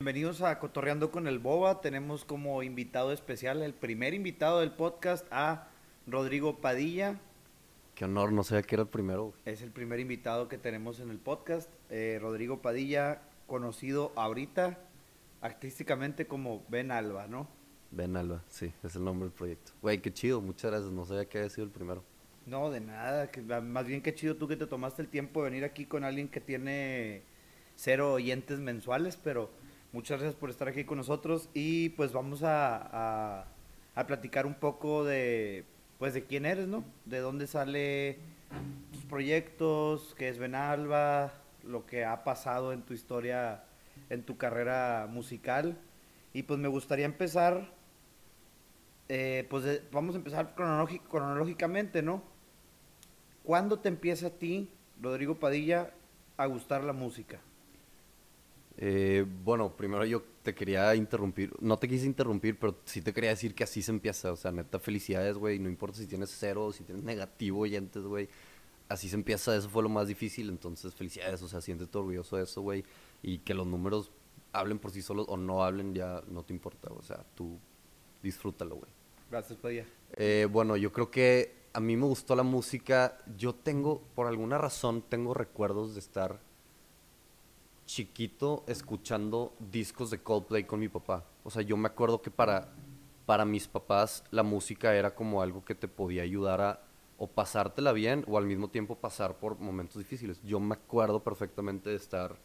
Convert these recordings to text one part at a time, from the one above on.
Bienvenidos a Cotorreando con el Boba. Tenemos como invitado especial, el primer invitado del podcast, a Rodrigo Padilla. Qué honor, no sabía que era el primero. Es el primer invitado que tenemos en el podcast. Eh, Rodrigo Padilla, conocido ahorita artísticamente como Ben Alba, ¿no? Ben Alba, sí, es el nombre del proyecto. Güey, qué chido, muchas gracias. No sabía que había sido el primero. No, de nada. Que, más bien qué chido tú que te tomaste el tiempo de venir aquí con alguien que tiene cero oyentes mensuales, pero muchas gracias por estar aquí con nosotros y pues vamos a, a, platicar un poco de pues de quién eres, ¿no? De dónde sale tus proyectos, qué es Benalba, lo que ha pasado en tu historia, en tu carrera musical. Y pues me gustaría empezar, eh, pues vamos a empezar cronológicamente, ¿no? ¿Cuándo te empieza a ti, Rodrigo Padilla, a gustar la música? Eh, bueno, primero yo te quería interrumpir, no te quise interrumpir, pero sí te quería decir que así se empieza, o sea, neta, felicidades, güey, no importa si tienes cero o si tienes negativo oyentes, güey, así se empieza, eso fue lo más difícil, entonces felicidades, o sea, siéntete orgulloso de eso, güey, y que los números hablen por sí solos o no hablen, ya no te importa, o sea, tú disfrútalo, güey. Gracias, Padilla. Eh, bueno, yo creo que a mí me gustó la música, yo tengo, por alguna razón, tengo recuerdos de estar chiquito escuchando discos de Coldplay con mi papá. O sea, yo me acuerdo que para, para mis papás la música era como algo que te podía ayudar a o pasártela bien o al mismo tiempo pasar por momentos difíciles. Yo me acuerdo perfectamente de estar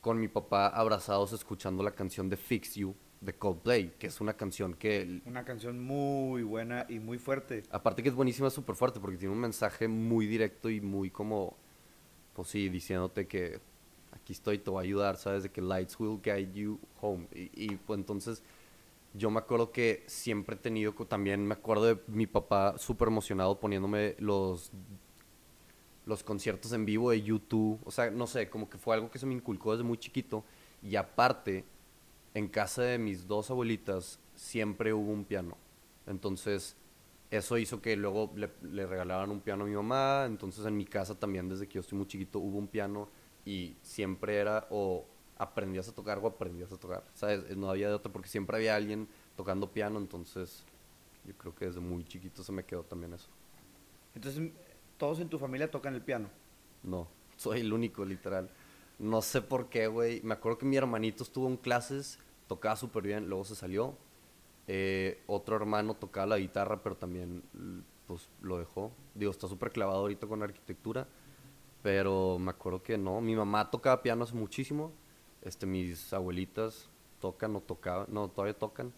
con mi papá abrazados escuchando la canción de Fix You de Coldplay, que es una canción que... Una canción muy buena y muy fuerte. Aparte que es buenísima, súper fuerte, porque tiene un mensaje muy directo y muy como, pues sí, diciéndote que aquí estoy, te voy a ayudar, ¿sabes? De que lights will guide you home. Y, pues entonces yo me acuerdo que siempre he tenido, también me acuerdo de mi papá súper emocionado poniéndome los, los conciertos en vivo de YouTube. O sea, no sé, como que fue algo que se me inculcó desde muy chiquito. Y aparte, en casa de mis dos abuelitas siempre hubo un piano. Entonces, eso hizo que luego le, le regalaran un piano a mi mamá. Entonces, en mi casa también, desde que yo estoy muy chiquito, hubo un piano y siempre era o aprendías a tocar o aprendías a tocar, ¿sabes? No había de otra porque siempre había alguien tocando piano, entonces yo creo que desde muy chiquito se me quedó también eso. Entonces, ¿todos en tu familia tocan el piano? No, soy el único, literal. No sé por qué, güey. Me acuerdo que mi hermanito estuvo en clases, tocaba súper bien, luego se salió. Eh, otro hermano tocaba la guitarra, pero también pues lo dejó. Digo, está súper clavado ahorita con arquitectura pero me acuerdo que no, mi mamá tocaba piano hace muchísimo, este, mis abuelitas tocan o tocaban, no, todavía tocan,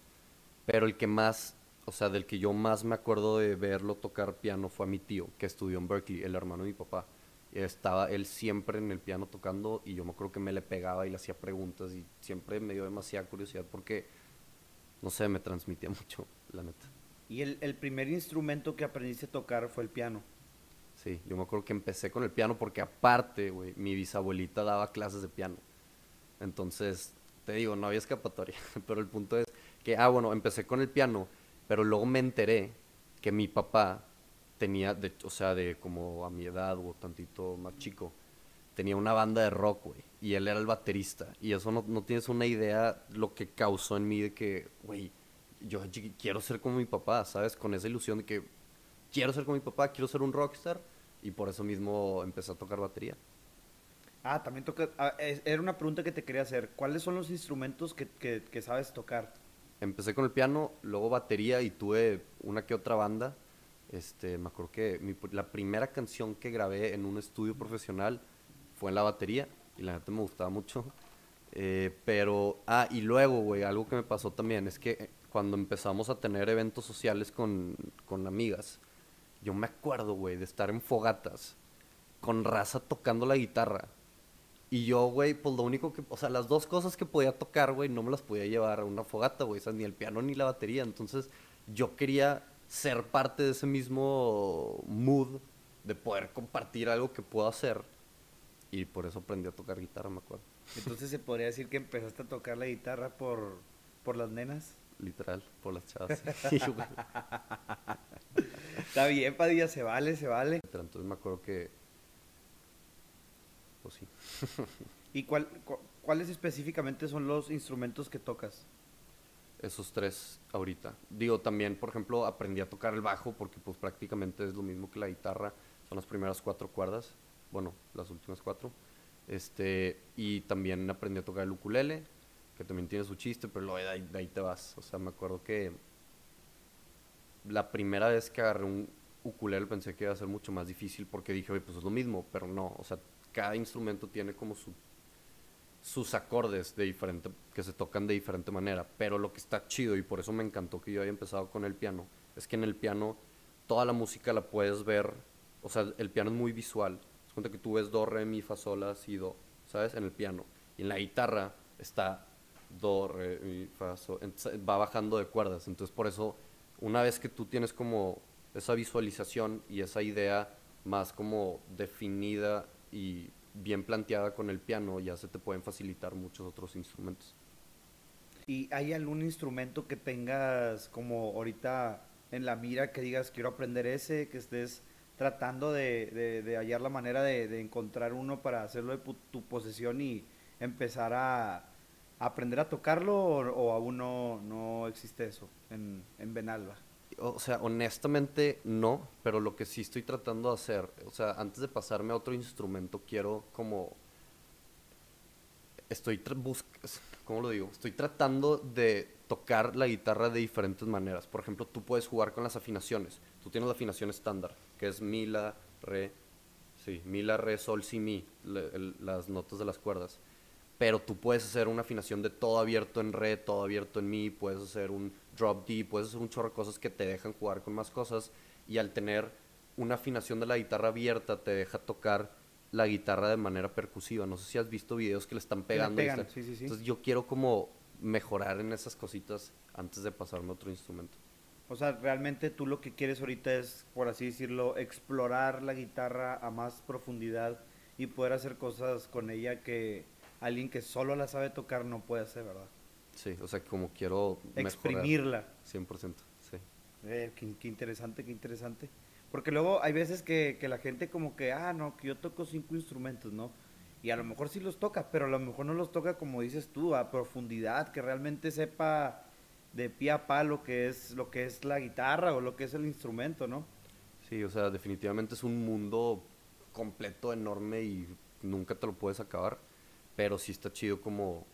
pero el que más, o sea, del que yo más me acuerdo de verlo tocar piano fue a mi tío, que estudió en Berkeley, el hermano de mi papá. Estaba él siempre en el piano tocando y yo me acuerdo que me le pegaba y le hacía preguntas y siempre me dio demasiada curiosidad porque, no sé, me transmitía mucho, la neta. ¿Y el, el primer instrumento que aprendiste a tocar fue el piano? Yo me acuerdo que empecé con el piano porque aparte, mi bisabuelita daba clases de piano. Entonces, te digo, no había escapatoria. Pero el punto es que, ah, bueno, empecé con el piano, pero luego me enteré que mi papá tenía, o sea, de como a mi edad o tantito más chico, tenía una banda de rock, güey. Y él era el baterista. Y eso no, no tienes una idea lo que causó en mí de que, güey, yo quiero ser como mi papá, ¿sabes? Con esa ilusión de que quiero ser como mi papá, quiero ser un rockstar y por eso mismo empecé a tocar batería. Ah, también toca, ah, era una pregunta que te quería hacer, ¿cuáles son los instrumentos que, que, sabes tocar? Empecé con el piano, luego batería y tuve una que otra banda. Este, me acuerdo que mi, la primera canción que grabé en un estudio profesional fue en la batería y la neta me gustaba mucho. Eh, pero, ah, y luego, güey, algo que me pasó también es que eh, cuando empezamos a tener eventos sociales con, con amigas, yo me acuerdo, güey, de estar en fogatas con raza tocando la guitarra. Y yo, güey, pues lo único que, o sea, las dos cosas que podía tocar, güey, no me las podía llevar a una fogata, güey, o sea, ni el piano ni la batería. Entonces, yo quería ser parte de ese mismo mood de poder compartir algo que puedo hacer. Y por eso aprendí a tocar guitarra, me acuerdo. Entonces, ¿se podría decir que empezaste a tocar la guitarra por, por las nenas? Literal, por las chavas. Está bien, Padilla, se vale, se vale. Entonces me acuerdo que. Pues sí. ¿Y cuál, ¿cuáles específicamente son los instrumentos que tocas? Esos tres ahorita. Digo, también, por ejemplo, aprendí a tocar el bajo porque pues prácticamente es lo mismo que la guitarra. Son las primeras cuatro cuerdas. Bueno, las últimas cuatro. Este, y también aprendí a tocar el ukulele, que también tiene su chiste, pero luego de ahí, de ahí te vas. O sea, me acuerdo que la primera vez que agarré un ukulele pensé que iba a ser mucho más difícil porque dije, oye, pues es lo mismo, pero no. O sea, cada instrumento tiene como su, sus acordes de diferente, que se tocan de diferente manera. Pero lo que está chido, y por eso me encantó que yo haya empezado con el piano, es que en el piano toda la música la puedes ver, o sea, el piano es muy visual. Es cuenta que tú ves do, re, mi, fa, sol, la, si, do, ¿sabes? En el piano. Y en la guitarra está do, re, mi, fa, sol, va bajando de cuerdas. Entonces por eso, una vez que tú tienes como esa visualización y esa idea más como definida y bien planteada con el piano, ya se te pueden facilitar muchos otros instrumentos. ¿Y hay algún instrumento que tengas como ahorita en la mira que digas quiero aprender ese, que estés tratando de, de- hallar la manera de, de encontrar uno para hacerlo de tu posesión y empezar a aprender a tocarlo o, aún no, no existe eso en, en Benalba? O sea, honestamente no, pero lo que sí estoy tratando de hacer, o sea, antes de pasarme a otro instrumento, quiero como... Estoy, ¿cómo lo digo? Estoy tratando de tocar la guitarra de diferentes maneras. Por ejemplo, tú puedes jugar con las afinaciones. Tú tienes la afinación estándar, que es mi, la, re, sí, mi, la, re, sol, si, mi, las notas de las cuerdas pero tú puedes hacer una afinación de todo abierto en re, todo abierto en mi, puedes hacer un drop D, puedes hacer un chorro de cosas que te dejan jugar con más cosas y al tener una afinación de la guitarra abierta te deja tocar la guitarra de manera percusiva. No sé si has visto videos que le están pegando. pegan, está- sí, sí, sí. Entonces yo quiero como mejorar en esas cositas antes de pasarme a otro instrumento. O sea, realmente tú lo que quieres ahorita es, por así decirlo, explorar la guitarra a más profundidad y poder hacer cosas con ella que alguien que solo la sabe tocar no puede hacer, ¿verdad? Sí, o sea, como quiero mejorar Exprimirla. 100%, sí. Eh, qué, qué interesante, qué interesante. Porque luego hay veces que, que la gente como que, ah, no, que yo toco cinco instrumentos, ¿no? Y a lo mejor sí los toca, pero a lo mejor no los toca como dices tú, a profundidad, que realmente sepa de pie a pa lo que es, lo que es la guitarra o lo que es el instrumento, ¿no? Sí, o sea, definitivamente es un mundo completo, enorme y nunca te lo puedes acabar, pero sí está chido como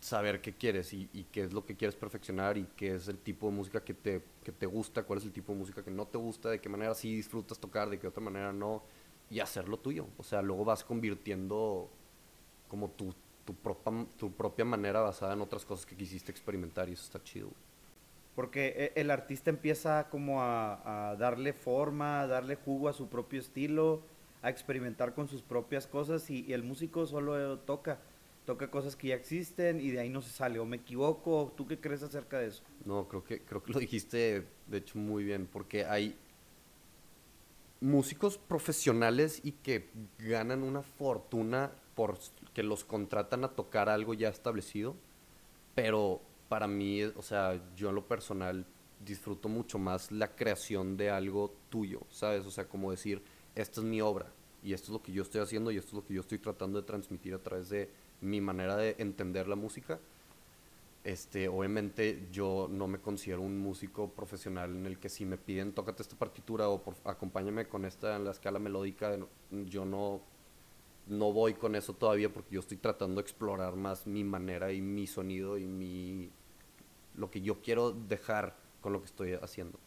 saber qué quieres y, y qué es lo que quieres perfeccionar y qué es el tipo de música que te, que te gusta, cuál es el tipo de música que no te gusta, de qué manera sí disfrutas tocar, de qué otra manera no, y hacerlo tuyo. O sea, luego vas convirtiendo como tu, tu, propia, tu propia manera basada en otras cosas que quisiste experimentar y eso está chido. Porque e- el artista empieza como a, a darle forma, a darle jugo a su propio estilo, a experimentar con sus propias cosas y, el músico solo toca, toca cosas que ya existen y de ahí no se sale. ¿O me equivoco? ¿Tú qué crees acerca de eso? No, creo que, creo que lo dijiste, de hecho, muy bien, porque hay músicos profesionales y que ganan una fortuna por s- que los contratan a tocar algo ya establecido, pero para mí, o sea, yo en lo personal disfruto mucho más la creación de algo tuyo, ¿sabes? O sea, como decir, esta es mi obra y esto es lo que yo estoy haciendo y esto es lo que yo estoy tratando de transmitir a través de mi manera de entender la música este, obviamente yo no me considero un músico profesional en el que si me piden tócate esta partitura o por- acompáñame con esta en la escala melódica, yo no, no voy con eso todavía porque yo estoy tratando de explorar más mi manera y mi sonido y mi lo que yo quiero dejar con lo que estoy haciendo.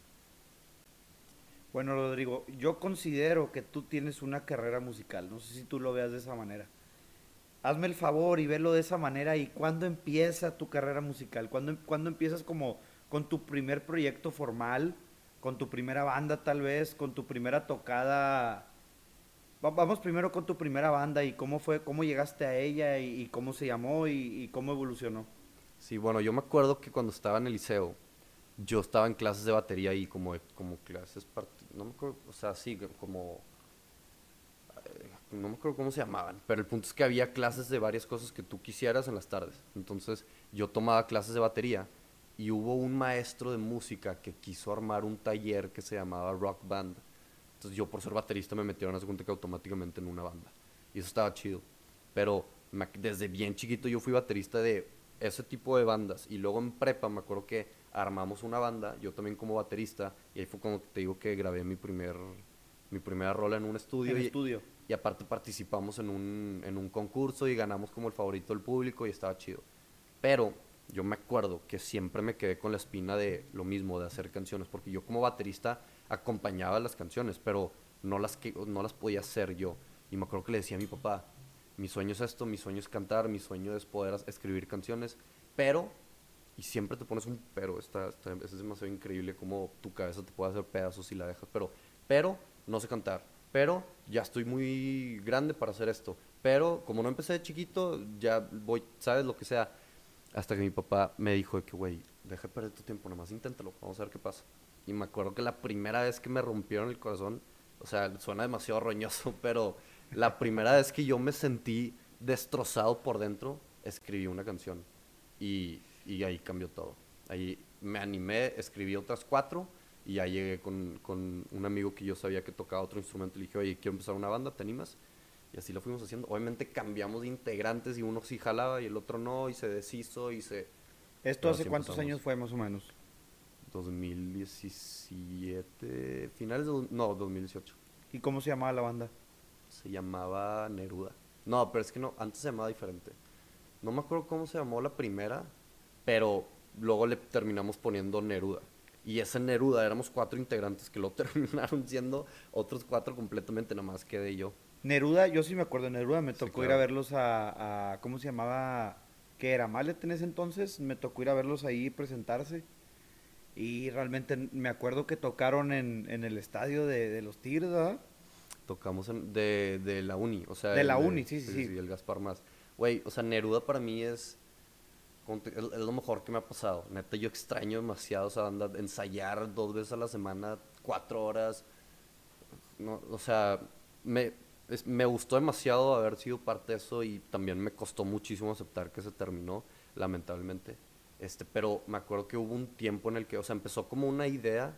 Bueno, Rodrigo, yo considero que tú tienes una carrera musical. No sé si tú lo veas de esa manera. Hazme el favor y velo de esa manera. ¿Y cuándo empieza tu carrera musical? ¿Cuándo, cuándo empiezas como con tu primer proyecto formal? ¿Con tu primera banda tal vez? ¿Con tu primera tocada? Va- Vamos primero con tu primera banda y cómo fue, cómo llegaste a ella y, cómo se llamó y, y cómo evolucionó. Sí, bueno, yo me acuerdo que cuando estaba en el liceo, yo estaba en clases de batería y como, como clases, part- no me acuerdo, o sea, sí, como, eh, no me acuerdo cómo se llamaban, pero el punto es que había clases de varias cosas que tú quisieras en las tardes. Entonces yo tomaba clases de batería y hubo un maestro de música que quiso armar un taller que se llamaba Rock Band. Entonces yo por ser baterista me metieron a cuenta que automáticamente en una banda. Y eso estaba chido. Pero desde bien chiquito yo fui baterista de ese tipo de bandas. Y luego en prepa me acuerdo que armamos una banda, yo también como baterista, y ahí fue cuando te digo que grabé mi primer mi primera rola en un estudio. En y, estudio. y aparte participamos en un, en un concurso y ganamos como el favorito del público y estaba chido. Pero yo me acuerdo que siempre me quedé con la espina de lo mismo, de hacer canciones, porque yo como baterista acompañaba las canciones, pero no las, que, no las podía hacer yo. Y me acuerdo que le decía a mi papá, mi sueño es esto, mi sueño es cantar, mi sueño es poder escribir canciones, pero, y siempre te pones un pero, está, está- es demasiado increíble cómo tu cabeza te puede hacer pedazos si la dejas, pero, pero, no sé cantar, pero ya estoy muy grande para hacer esto, pero como no empecé de chiquito, ya voy, sabes lo que sea, hasta que mi papá me dijo de que, güey, deja de perder tu tiempo, nomás inténtalo, vamos a ver qué pasa. Y me acuerdo que la primera vez que me rompieron el corazón, o sea, suena demasiado roñoso, pero la primera vez que yo me sentí destrozado por dentro, escribí una canción. Y, y ahí cambió todo. Ahí me animé, escribí otras cuatro y ya llegué con, con un amigo que yo sabía que tocaba otro instrumento. Le dije, oye, quiero empezar una banda, ¿te animas? Y así lo fuimos haciendo. Obviamente cambiamos de integrantes y uno sí jalaba y el otro no, y se deshizo y se... ¿Esto Pero hace cuántos empezamos. años fue más o menos? 2017, finales de... No, 2018. ¿Y cómo se llamaba la banda? Se llamaba Neruda. No, pero es que no, antes se llamaba diferente. No me acuerdo cómo se llamó la primera, pero luego le terminamos poniendo Neruda. Y ese Neruda éramos cuatro integrantes que lo terminaron siendo otros cuatro completamente, nada más quedé yo. Neruda, yo sí me acuerdo de Neruda, me Sí, tocó ir a verlos a, a- ¿cómo se llamaba? ¿Qué era? Mallet en ese entonces, me tocó ir a verlos ahí presentarse. Y realmente me acuerdo que tocaron en, en el estadio de, de los Tigres, ¿verdad? Tocamos en- de, de la uni, o sea... De el la uni, sí, sí, sí. el Gaspar más. Güey, o sea, Neruda para mí es, es, lo mejor que me ha pasado. Neta, yo extraño demasiado esa banda, ensayar dos veces a la semana, cuatro horas. No, o sea, me, es- me gustó demasiado haber sido parte de eso y también me costó muchísimo aceptar que se terminó, lamentablemente. Este, pero me acuerdo que hubo un tiempo en el que, o sea, empezó como una idea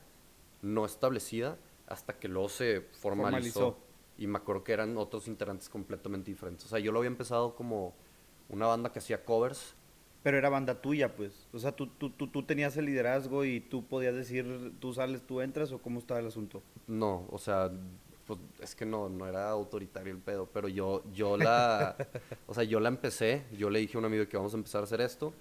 no establecida hasta que luego se formalizó. Formalizó. Y me acuerdo que eran otros integrantes completamente diferentes. O sea, yo lo había empezado como una banda que hacía covers. Pero era banda tuya, pues. O sea, tú, tú, tú, tú tenías el liderazgo y tú podías decir, tú sales, tú entras, o cómo estaba el asunto. No, o sea, pues es que no, no era autoritario el pedo, pero yo, yo la, o sea, yo la empecé, yo le dije a un amigo que vamos a empezar a hacer esto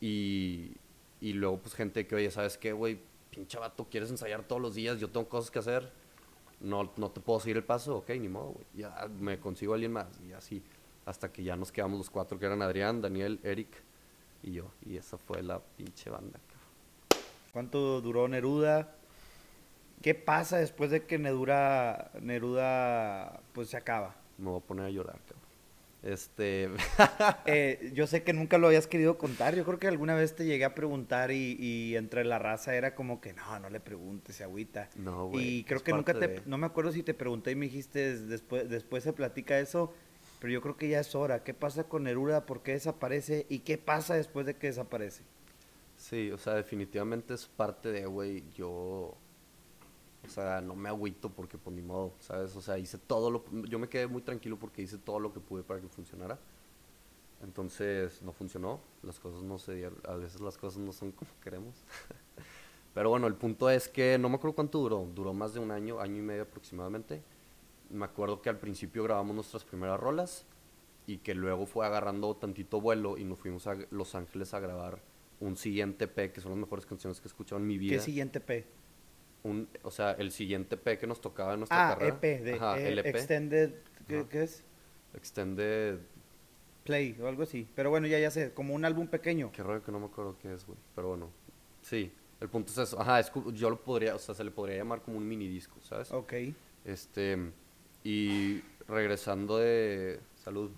y, y luego pues gente que, oye, ¿sabes qué, güey? Pinche vato, ¿quieres ensayar todos los días? Yo tengo cosas que hacer, no, no te puedo seguir el paso, ok, ni modo, güey. Ya me consigo a alguien más y así, hasta que ya nos quedamos los cuatro que eran Adrián, Daniel, Eric y yo, y esa fue la pinche banda. ¿Cuánto duró Neruda? ¿Qué pasa después de que Neruda, Neruda pues se acaba? Me voy a poner a llorar, cabrón. Este, Eh, yo sé que nunca lo habías querido contar. Yo creo que alguna vez te llegué a preguntar y, y entre la raza era como que no, no le preguntes, se agüita. no, güey. y creo que nunca te, de- no me acuerdo si te pregunté y me dijiste después, después se platica eso, pero yo creo que ya es hora. ¿Qué pasa con Neruda? ¿Por qué desaparece? ¿Y qué pasa después de que desaparece? Sí, o sea, definitivamente es parte de, güey, yo, o sea, no me agüito porque pues ni modo, ¿sabes? O sea, hice todo lo, yo me quedé muy tranquilo porque hice todo lo que pude para que funcionara. Entonces, no funcionó, las cosas no se dieron, a veces las cosas no son como queremos. Pero bueno, el punto es que no me acuerdo cuánto duró, duró más de un año, año y medio aproximadamente. Me acuerdo que al principio grabamos nuestras primeras rolas y que luego fue agarrando tantito vuelo y nos fuimos a Los Ángeles a grabar un siguiente P, que son las mejores canciones que he escuchado en mi vida. ¿Qué siguiente P? Un, o sea, el siguiente P que nos tocaba en nuestra Ah, carrera. EP, de Ajá, eh. Extended, ¿qué, Ajá. qué es? Extended. Play o algo así. Pero bueno, ya ya sé, como un álbum pequeño. Qué rollo que no me acuerdo qué es, güey. Pero bueno, sí. El punto es eso. Ajá, es yo lo podría, o sea, se le podría llamar como un mini disco, ¿sabes? Ok. Este. Y regresando de. Salud.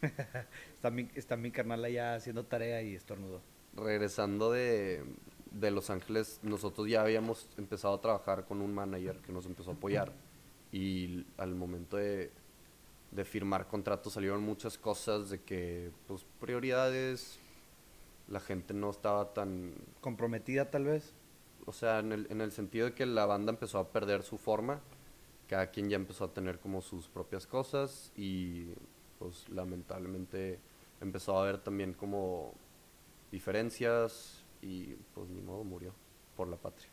Está mi, está mi carnal allá haciendo tarea y estornudo. regresando de, de Los Ángeles, nosotros ya habíamos empezado a trabajar con un manager que nos empezó a apoyar. Y al momento de, de firmar contratos salieron muchas cosas de que, pues, prioridades, la gente no estaba tan... Comprometida tal vez. O sea, en el, en el sentido de que la banda empezó a perder su forma, cada quien ya empezó a tener como sus propias cosas y, pues, lamentablemente empezó a haber también como diferencias y pues ni modo murió por la patria.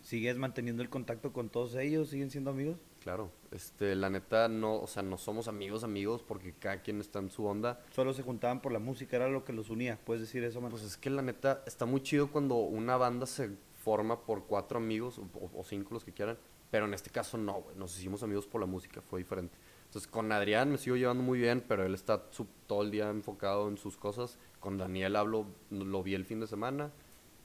¿Sigues manteniendo el contacto con todos ellos? ¿Siguen siendo amigos? Claro, este, la neta no, o sea, no somos amigos amigos porque cada quien está en su onda. Solo se juntaban por la música, era lo que los unía. ¿Puedes decir eso, man? Pues es que la neta está muy chido cuando una banda se forma por cuatro amigos o, o cinco los que quieran, pero en este caso no, güey, nos hicimos amigos por la música, fue diferente. Entonces con Adrián me sigo llevando muy bien, pero él está su- todo el día enfocado en sus cosas. Con Daniel hablo, lo vi el fin de semana.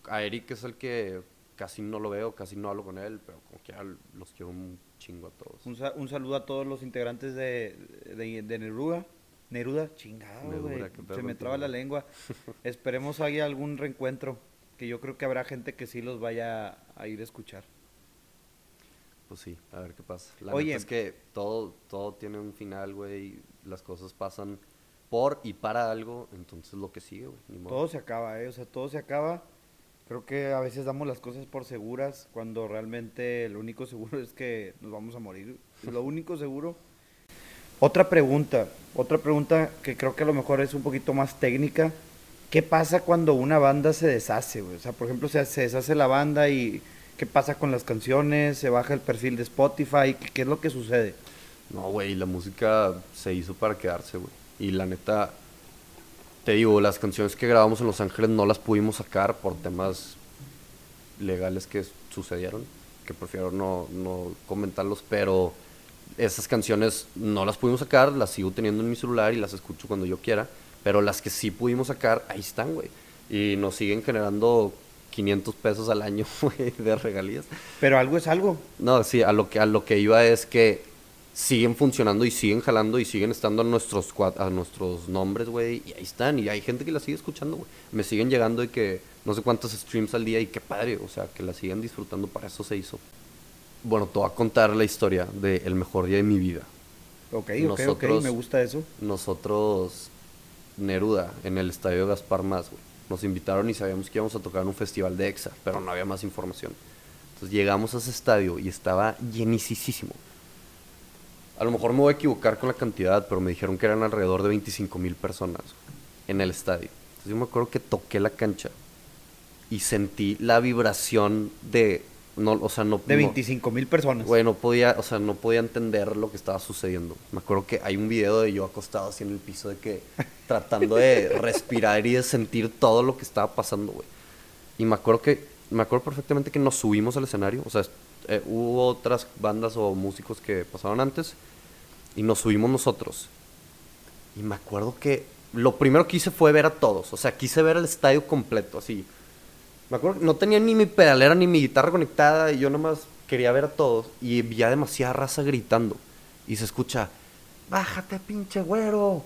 A Eric es el que casi no lo veo, casi no hablo con él, pero como que los quiero un chingo a todos. Un, sa- un saludo a todos los integrantes de, de, de Neruda. Neruda, chingado, Neruda, Se me traba la lengua. Esperemos haya algún reencuentro. Que yo creo que habrá gente que sí los vaya a ir a escuchar. Pues sí, a ver qué pasa. La Oye. neta es que todo, todo tiene un final, güey. Las cosas pasan por y para algo, entonces lo que sigue, güey. ni modo. Todo se acaba, ¿eh? O sea, todo se acaba. Creo que a veces damos las cosas por seguras cuando realmente lo único seguro es que nos vamos a morir. Lo único seguro. Otra pregunta, otra pregunta que creo que a lo mejor es un poquito más técnica. ¿Qué pasa cuando una banda se deshace, güey? O sea, por ejemplo, se, se deshace la banda y ¿qué pasa con las canciones? ¿Se baja el perfil de Spotify? ¿Qué, qué es lo que sucede? No, güey, la música se hizo para quedarse, güey. Y la neta, te digo, las canciones que grabamos en Los Ángeles no las pudimos sacar por temas legales que sucedieron, que prefiero no, no comentarlos, pero esas canciones no las pudimos sacar, las sigo teniendo en mi celular y las escucho cuando yo quiera, pero las que sí pudimos sacar, ahí están, güey. Y nos siguen generando 500 pesos al año, de regalías. Pero algo es algo. No, sí, a lo que a lo que iba es que siguen funcionando y siguen jalando y siguen estando a nuestros a nuestros nombres, güey, y ahí están y hay gente que la sigue escuchando, güey. Me siguen llegando y que no sé cuántos streams al día y qué padre, o sea, que la siguen disfrutando, para eso se hizo. Bueno, te voy a contar la historia del mejor día de mi vida. Ok, ok, ok, Nosotros- me gusta eso. Nosotros, Neruda, en el estadio Gaspar Más, güey. Nos invitaron y sabíamos que íbamos a tocar en un festival de EXA, pero no había más información. Entonces llegamos a ese estadio y estaba llenicísimo. A lo mejor me voy a equivocar con la cantidad, pero me dijeron que eran alrededor de 25 mil personas en el estadio. Entonces yo me acuerdo que toqué la cancha y sentí la vibración de... No, o sea, no, De no- 25 mil personas. Güey, no podía, o sea, no podía entender lo que estaba sucediendo. Me acuerdo que hay un video de yo acostado así en el piso de que tratando de respirar y de sentir todo lo que estaba pasando, güey. Y me acuerdo que, me acuerdo perfectamente que nos subimos al escenario, o sea, eh, hubo otras bandas o músicos que pasaron antes y nos subimos nosotros. Y me acuerdo que lo primero que hice fue ver a todos, o sea, quise ver el estadio completo, así. Me acuerdo que no tenía ni mi pedalera ni mi guitarra conectada y yo nomás quería ver a todos y vi a demasiada raza gritando. Y se escucha, bájate pinche güero.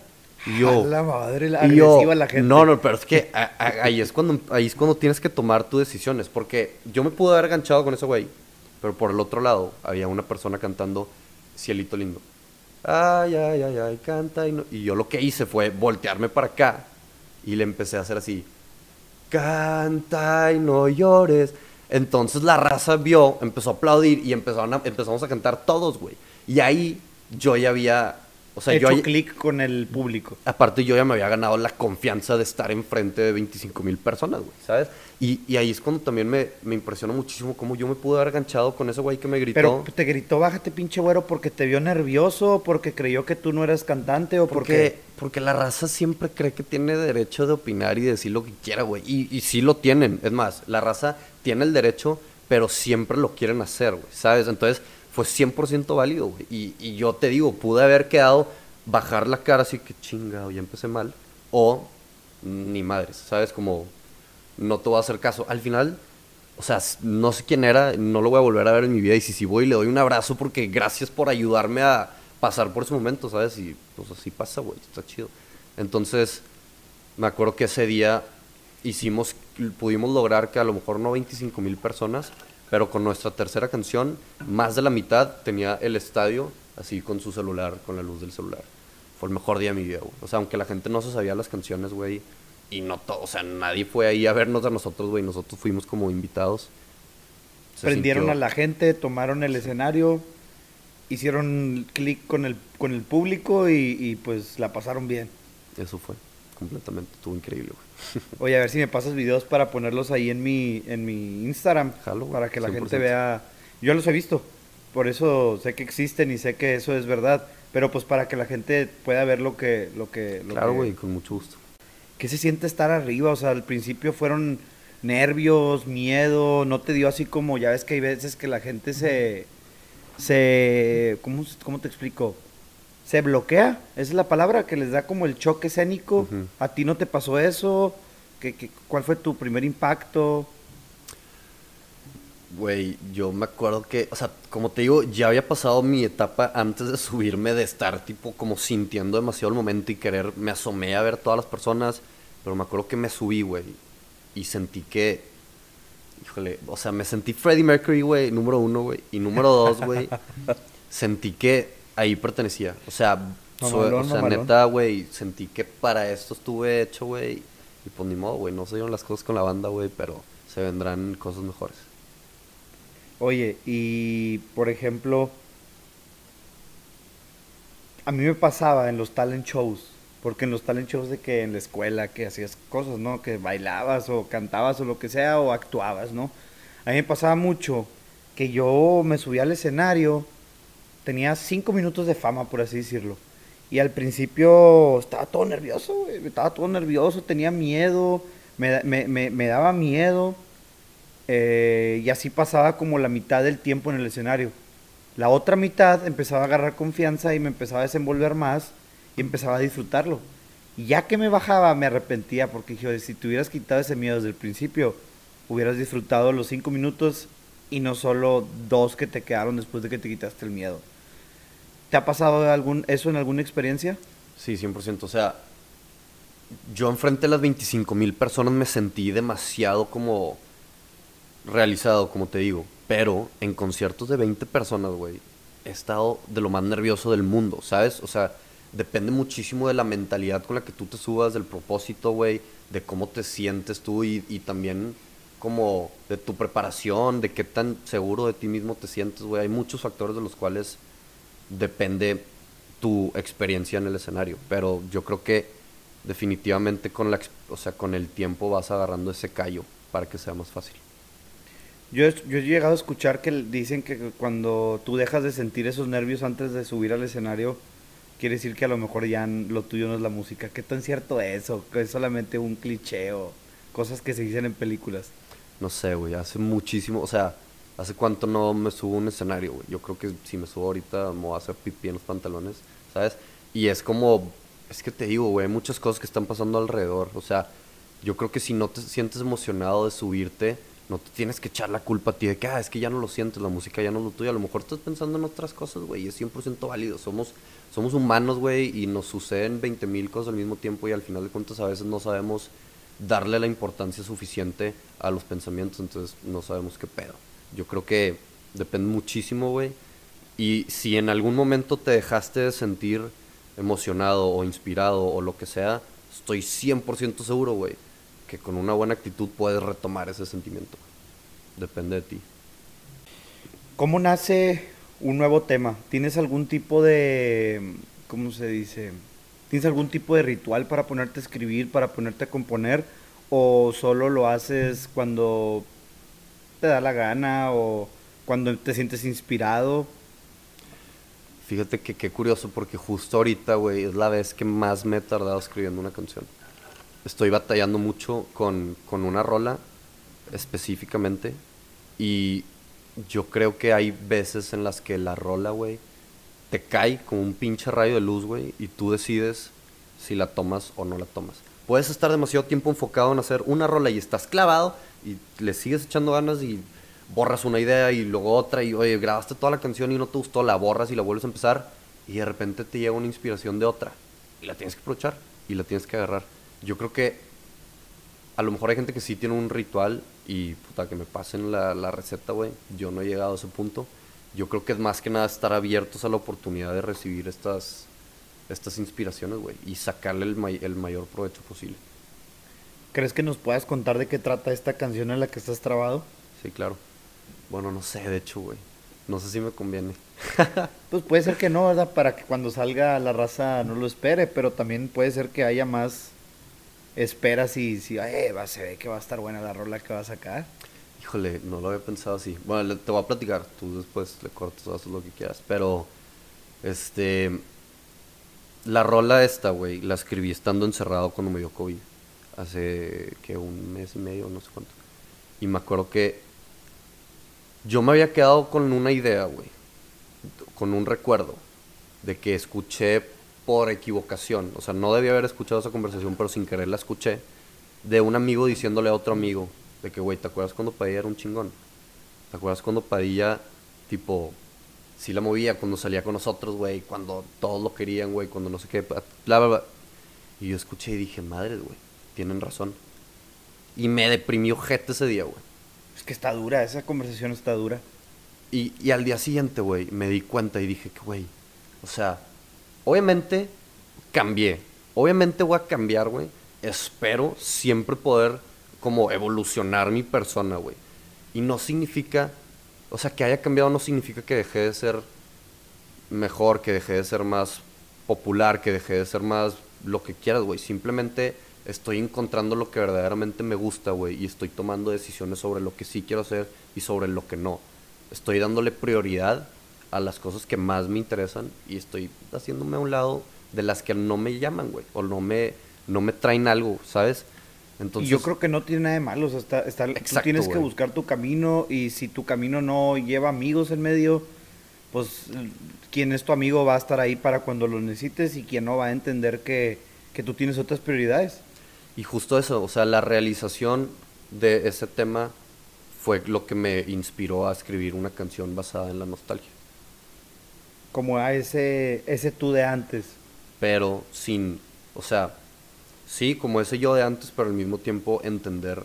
Y yo, A la madre, la y yo, la gente. No, no, pero es que a- a- ahí es, cuando, ahí es cuando tienes que tomar tus decisiones. Porque yo me pude haber ganchado con ese güey, pero por el otro lado había una persona cantando Cielito Lindo. Ay, ay, ay, ay, canta. Y, no- y yo lo que hice fue voltearme para acá y le empecé a hacer así. Canta y no llores. Entonces la raza vio, empezó a aplaudir y empezaron a- empezamos a cantar todos, güey. Y ahí yo ya había, o sea, yo hecho ya- clic con el público. Aparte yo ya me había ganado la confianza de estar enfrente de 25 mil personas, güey, ¿sabes? Y, y ahí es cuando también me, me impresionó muchísimo cómo yo me pude haber ganchado con ese güey que me gritó. Pero te gritó, bájate pinche güero, porque te vio nervioso, porque creyó que tú no eras cantante o porque... porque, porque la raza siempre cree que tiene derecho de opinar y decir lo que quiera, güey. Y, y sí lo tienen. Es más, la raza tiene el derecho, pero siempre lo quieren hacer, güey, ¿sabes? Entonces fue 100% válido, güey. Y, y yo te digo, pude haber quedado, bajar la cara así que chinga, ya empecé mal. O ni madres, ¿sabes? Como no te voy a hacer caso. Al final, o sea, no sé quién era, no lo voy a volver a ver en mi vida. Y si sí voy, le doy un abrazo porque gracias por ayudarme a pasar por ese momento, ¿sabes? Y pues así pasa, güey, está chido. Entonces, me acuerdo que ese día hicimos, pudimos lograr que a lo mejor no 25 mil personas, pero con nuestra tercera canción, más de la mitad tenía el estadio así con su celular, con la luz del celular. Fue el mejor día de mi vida, güey. O sea, aunque la gente no se sabía las canciones, güey, y no todo, o sea, nadie fue ahí a vernos a nosotros, güey, nosotros fuimos como invitados. Se Prendieron sintió- a la gente, tomaron el escenario, hicieron clic con el, con el público y, y, pues la pasaron bien. Eso fue. completamente. Estuvo increíble, güey. Oye, a ver si me pasas videos para ponerlos ahí en mi, en mi Instagram. Jalo, para que la gente 100%. vea. Yo los he visto. Por eso sé que existen y sé que eso es verdad. Pero pues para que la gente pueda ver lo que... Lo que lo Claro, que- güey, con mucho gusto. ¿Qué se siente estar arriba? O sea, al principio fueron nervios, miedo, no te dio así como, ya ves que hay veces que la gente se, se, ¿cómo, cómo te explico? Se bloquea, esa es la palabra, que les da como el choque escénico. ¿A ti no te pasó eso? ¿Qué, qué- cuál fue tu primer impacto? Güey, yo me acuerdo que, o sea, como te digo, ya había pasado mi etapa antes de subirme de estar tipo como sintiendo demasiado el momento y querer, me asomé a ver todas las personas, pero me acuerdo que me subí, güey, y sentí que, híjole, o sea, me sentí Freddie Mercury, güey, número uno, güey, y número dos, güey, sentí que ahí pertenecía, o sea, soy- o Mamalón, sea, neta, güey, sentí que para esto estuve hecho, güey, y pues ni modo, güey, no se dieron las cosas con la banda, güey, pero se vendrán cosas mejores. Oye, y por ejemplo, a mí me pasaba en los talent shows, porque en los talent shows de que en la escuela que hacías cosas, ¿no? Que bailabas o cantabas o lo que sea o actuabas, ¿no? A mí me pasaba mucho que yo me subía al escenario, tenía cinco minutos de fama, por así decirlo. Y al principio estaba todo nervioso, estaba todo nervioso, tenía miedo, me, me- me- daba miedo. eh, y así pasaba como la mitad del tiempo en el escenario. La otra mitad empezaba a agarrar confianza y me empezaba a desenvolver más y empezaba a disfrutarlo. Y ya que me bajaba me arrepentía porque dije, "Oye, si te hubieras quitado ese miedo desde el principio, hubieras disfrutado los cinco minutos y no solo dos que te quedaron después de que te quitaste el miedo. ¿Te ha pasado algún, eso en alguna experiencia? Sí, 100%. O sea, yo enfrente de las 25 mil personas me sentí demasiado como realizado, como te digo. Pero en conciertos de 20 personas, güey, he estado de lo más nervioso del mundo, ¿sabes? O sea, depende muchísimo de la mentalidad con la que tú te subas, del propósito, güey, de cómo te sientes tú y, y también como de tu preparación, de qué tan seguro de ti mismo te sientes, güey. Hay muchos factores de los cuales depende tu experiencia en el escenario. Pero yo creo que definitivamente con, la, o sea, con el tiempo vas agarrando ese callo para que sea más fácil. Yo, he- yo he llegado a escuchar que dicen que cuando tú dejas de sentir esos nervios antes de subir al escenario, quiere decir que a lo mejor ya lo tuyo no es la música. ¿Qué tan cierto es eso? Que es solamente un cliché o cosas que se dicen en películas. No sé, güey, hace muchísimo, o sea, hace cuánto no me subo un escenario, güey. Yo creo que si me subo ahorita me voy a hacer pipí en los pantalones, ¿sabes? Y es como, es que te digo, güey, hay muchas cosas que están pasando alrededor. O sea, yo creo que si no te sientes emocionado de subirte, no te tienes que echar la culpa a ti de que, ah, es que ya no lo sientes, la música ya no es lo tuyo. A lo mejor estás pensando en otras cosas, güey, y es 100% válido. Somos, somos humanos, güey, y nos suceden 20 mil cosas al mismo tiempo y al final de cuentas a veces no sabemos darle la importancia suficiente a los pensamientos, entonces no sabemos qué pedo. Yo creo que depende muchísimo, güey. Y si en algún momento te dejaste de sentir emocionado o inspirado o lo que sea, estoy 100% seguro, güey, que con una buena actitud puedes retomar ese sentimiento. Depende de ti. ¿Cómo nace un nuevo tema? ¿Tienes algún tipo de, ¿cómo se dice? ¿Tienes algún tipo de ritual para ponerte a escribir, para ponerte a componer? ¿O solo lo haces cuando te da la gana o cuando te sientes inspirado? Fíjate que qué curioso porque justo ahorita, güey, es la vez que más me he tardado escribiendo una canción. Estoy batallando mucho con, con una rola específicamente y yo creo que hay veces en las que la rola, güey, te cae como un pinche rayo de luz, güey, y tú decides si la tomas o no la tomas. Puedes estar demasiado tiempo enfocado en hacer una rola y estás clavado y le sigues echando ganas y borras una idea y luego otra y oye, grabaste toda la canción y no te gustó, la borras y la vuelves a empezar y de repente te llega una inspiración de otra y la tienes que aprovechar y la tienes que agarrar. Yo creo que a lo mejor hay gente que sí tiene un ritual y puta que me pasen la, la receta, güey. Yo no he llegado a ese punto. Yo creo que es más que nada estar abiertos a la oportunidad de recibir estas, estas inspiraciones, güey, y sacarle el, may- el mayor provecho posible. ¿Crees que nos puedas contar de qué trata esta canción en la que estás trabado? Sí, claro. Bueno, no sé, de hecho, güey. No sé si me conviene. Pues puede ser que no, ¿verdad? Para que cuando salga la raza no lo espere, pero también puede ser que haya más, esperas y si, eh, va, se ve que va a estar buena la rola que va a sacar? Híjole, no lo había pensado así. Bueno, te voy a platicar, tú después le cortas haces lo que quieras, pero este la rola esta, güey, la escribí estando encerrado cuando me dio COVID. Hace que un mes y medio, no sé cuánto. Y me acuerdo que yo me había quedado con una idea, güey, con un recuerdo de que escuché por equivocación, o sea, no debía haber escuchado esa conversación, pero sin querer la escuché, de un amigo diciéndole a otro amigo, de que, güey, ¿te acuerdas cuando Padilla era un chingón? ¿Te acuerdas cuando Padilla, tipo, sí la movía cuando salía con nosotros, güey, cuando todos lo querían, güey, cuando no sé qué, bla, bla, bla. Y yo escuché y dije, madre, güey, tienen razón. Y me deprimió gente ese día, güey. Es que está dura, esa conversación está dura. Y, y al día siguiente, güey, me di cuenta y dije que, güey, o sea, obviamente cambié. Obviamente voy a cambiar, güey. Espero siempre poder como evolucionar mi persona, güey. Y no significa, o sea, que haya cambiado no significa que dejé de ser mejor, que dejé de ser más popular, que dejé de ser más lo que quieras, güey. Simplemente estoy encontrando lo que verdaderamente me gusta, güey. Y estoy tomando decisiones sobre lo que sí quiero hacer y sobre lo que no. Estoy dándole prioridad a las cosas que más me interesan y estoy haciéndome a un lado de las que no me llaman, güey. O no me, no me traen algo, ¿sabes? Entonces, y yo creo que no tiene nada de malo, o sea, está, está- tú Exacto, tienes que buscar tu camino y si tu camino no lleva amigos en medio, pues quien es tu amigo va a estar ahí para cuando lo necesites y quien no va a entender que, que tú tienes otras prioridades. Y justo eso, o sea, la realización de ese tema fue lo que me inspiró a escribir una canción basada en la nostalgia. Como a ese, ese tú de antes. Pero sin, o sea, sí, como ese yo de antes, pero al mismo tiempo entender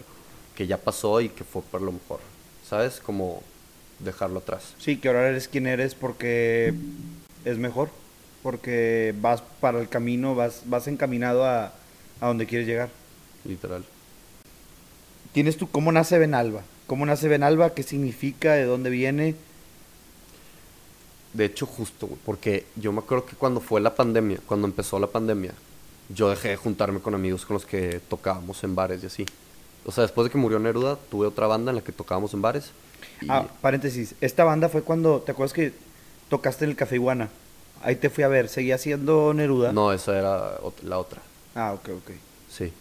que ya pasó y que fue por lo mejor. ¿Sabes? Como dejarlo atrás. Sí, que ahora eres quien eres porque es mejor, porque vas para el camino, vas, vas encaminado a, a donde quieres llegar. Literal. Tienes tú, ¿cómo nace Benalba? ¿Cómo nace Benalba? ¿Qué significa? ¿De dónde viene? De hecho, justo, porque yo me acuerdo que cuando fue la pandemia, cuando empezó la pandemia, yo dejé de juntarme con amigos con los que tocábamos en bares y así. O sea, después de que murió Neruda, tuve otra banda en la que tocábamos en bares. Y Ah, paréntesis. Esta banda fue cuando, ¿te acuerdas que tocaste en el Café Iguana? Ahí te fui a ver. ¿Seguía siendo Neruda? no, esa era la otra. Ah, ok, ok. Sí.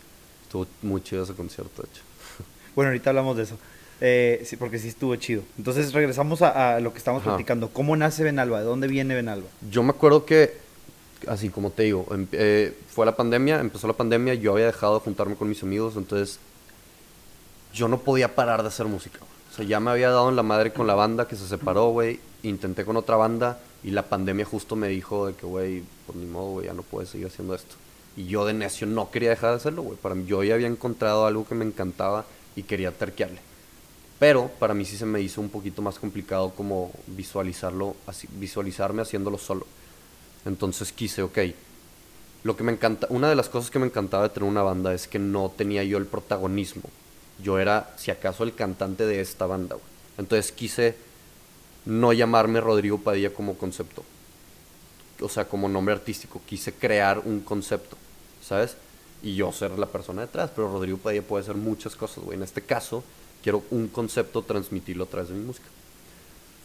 Estuvo muy chido ese concierto, de hecho. Bueno, ahorita hablamos de eso. Eh, sí, porque sí estuvo chido. Entonces regresamos a, a lo que estamos Ajá. platicando. ¿Cómo nace Benalba? ¿De dónde viene Benalba? Yo me acuerdo que, así como te digo, em- eh, fue la pandemia, empezó la pandemia, yo había dejado de juntarme con mis amigos, entonces yo no podía parar de hacer música. O sea, ya me había dado en la madre con la banda que se separó, güey. Intenté con otra banda y la pandemia justo me dijo de que, güey, pues ni modo, güey, ya no puedes seguir haciendo esto. Y yo de necio no quería dejar de hacerlo, güey. Para mí, yo ya había encontrado algo que me encantaba y quería terquearle. Pero para mí sí se me hizo un poquito más complicado como visualizarlo, así, visualizarme haciéndolo solo. Entonces quise, ok, lo que me encanta, una de las cosas que me encantaba de tener una banda es que no tenía yo el protagonismo. Yo era, si acaso, el cantante de esta banda, güey. Entonces quise no llamarme Rodrigo Padilla como concepto. O sea, como nombre artístico. Quise crear un concepto, ¿sabes? Y yo ser la persona detrás. Pero Rodrigo Padilla puede ser muchas cosas, güey. En este caso, quiero un concepto transmitirlo a través de mi música.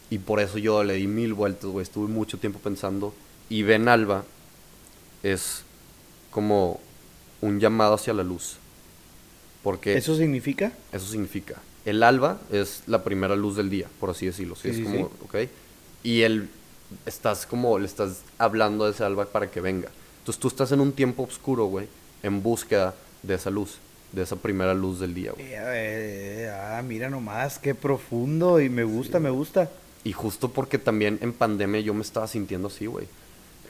Y por eso yo le di mil vueltas, güey. Estuve mucho tiempo pensando. Y Ben Alba es como un llamado hacia la luz. Porque ¿Eso significa? eso significa. El alba es la primera luz del día, por así decirlo. ¿sí? Sí, es sí, como, ¿ok? Y el, estás como, le estás hablando de ese alba para que venga. Entonces tú estás en un tiempo oscuro, güey, en búsqueda de esa luz, de esa primera luz del día, güey. Eh, eh, ah, mira nomás, qué profundo y me gusta, me gusta. Y justo porque también en pandemia yo me estaba sintiendo así, güey.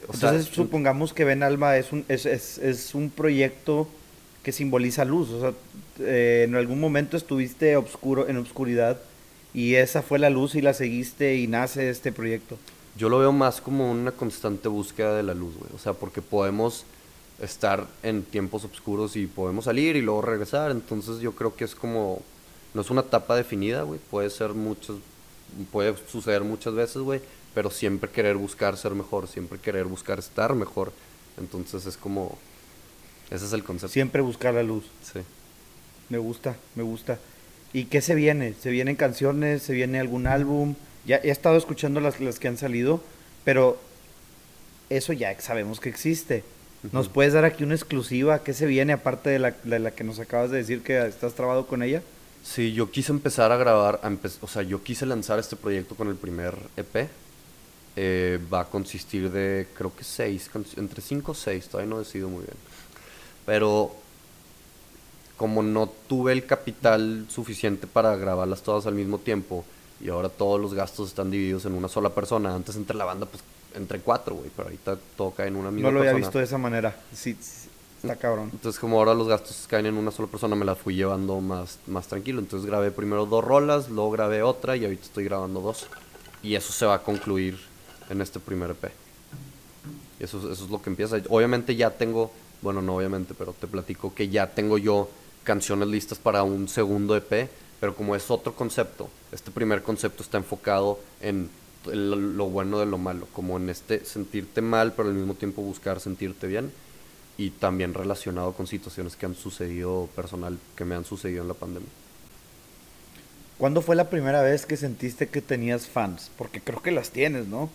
O sea, Entonces supongamos que Ben Alma es un, es, es, es un proyecto que simboliza luz. O sea, eh, en algún momento estuviste obscuro, en obscuridad y esa fue la luz y la seguiste y nace este proyecto. Yo lo veo más como una constante búsqueda de la luz, güey. O sea, porque podemos estar en tiempos oscuros y podemos salir y luego regresar. Entonces yo creo que es como... No es una etapa definida, güey. Puede ser. Puede suceder muchas veces, güey. Pero siempre querer buscar ser mejor. Siempre querer buscar estar mejor. Entonces es como... Ese es el concepto. Siempre buscar la luz. Sí. Me gusta, me gusta. ¿Y qué se viene? ¿Se vienen canciones? ¿Se viene algún álbum? Ya he estado escuchando las, las que han salido, pero eso ya sabemos que existe. ¿Nos puedes dar aquí una exclusiva? ¿Qué se viene aparte de la, de la que nos acabas de decir que estás trabado con ella? Sí, yo quise empezar a grabar, a empe- o sea, yo quise lanzar este proyecto con el primer EP. Eh, va a consistir de, creo que seis, entre cinco o seis, todavía no decido muy bien. Pero como no tuve el capital suficiente para grabarlas todas al mismo tiempo y ahora todos los gastos están divididos en una sola persona, antes entre la banda, pues entre cuatro, güey, pero ahorita todo cae en una misma No lo había persona. visto de esa manera. Sí, sí, está cabrón. Entonces, como ahora los gastos caen en una sola persona, me la fui llevando más, más tranquilo. Entonces, grabé primero dos rolas, luego grabé otra y ahorita estoy grabando dos. Y eso se va a concluir en este primer EP. Eso, es- eso es lo que empieza. Obviamente ya tengo, bueno, no obviamente, pero te platico que ya tengo yo canciones listas para un segundo EP, pero como es otro concepto, este primer concepto está enfocado en lo bueno de lo malo, como en este sentirte mal, pero al mismo tiempo buscar sentirte bien y también relacionado con situaciones que han sucedido personal, que me han sucedido en la pandemia. ¿Cuándo fue la primera vez que sentiste que tenías fans? Porque creo que las tienes, ¿no?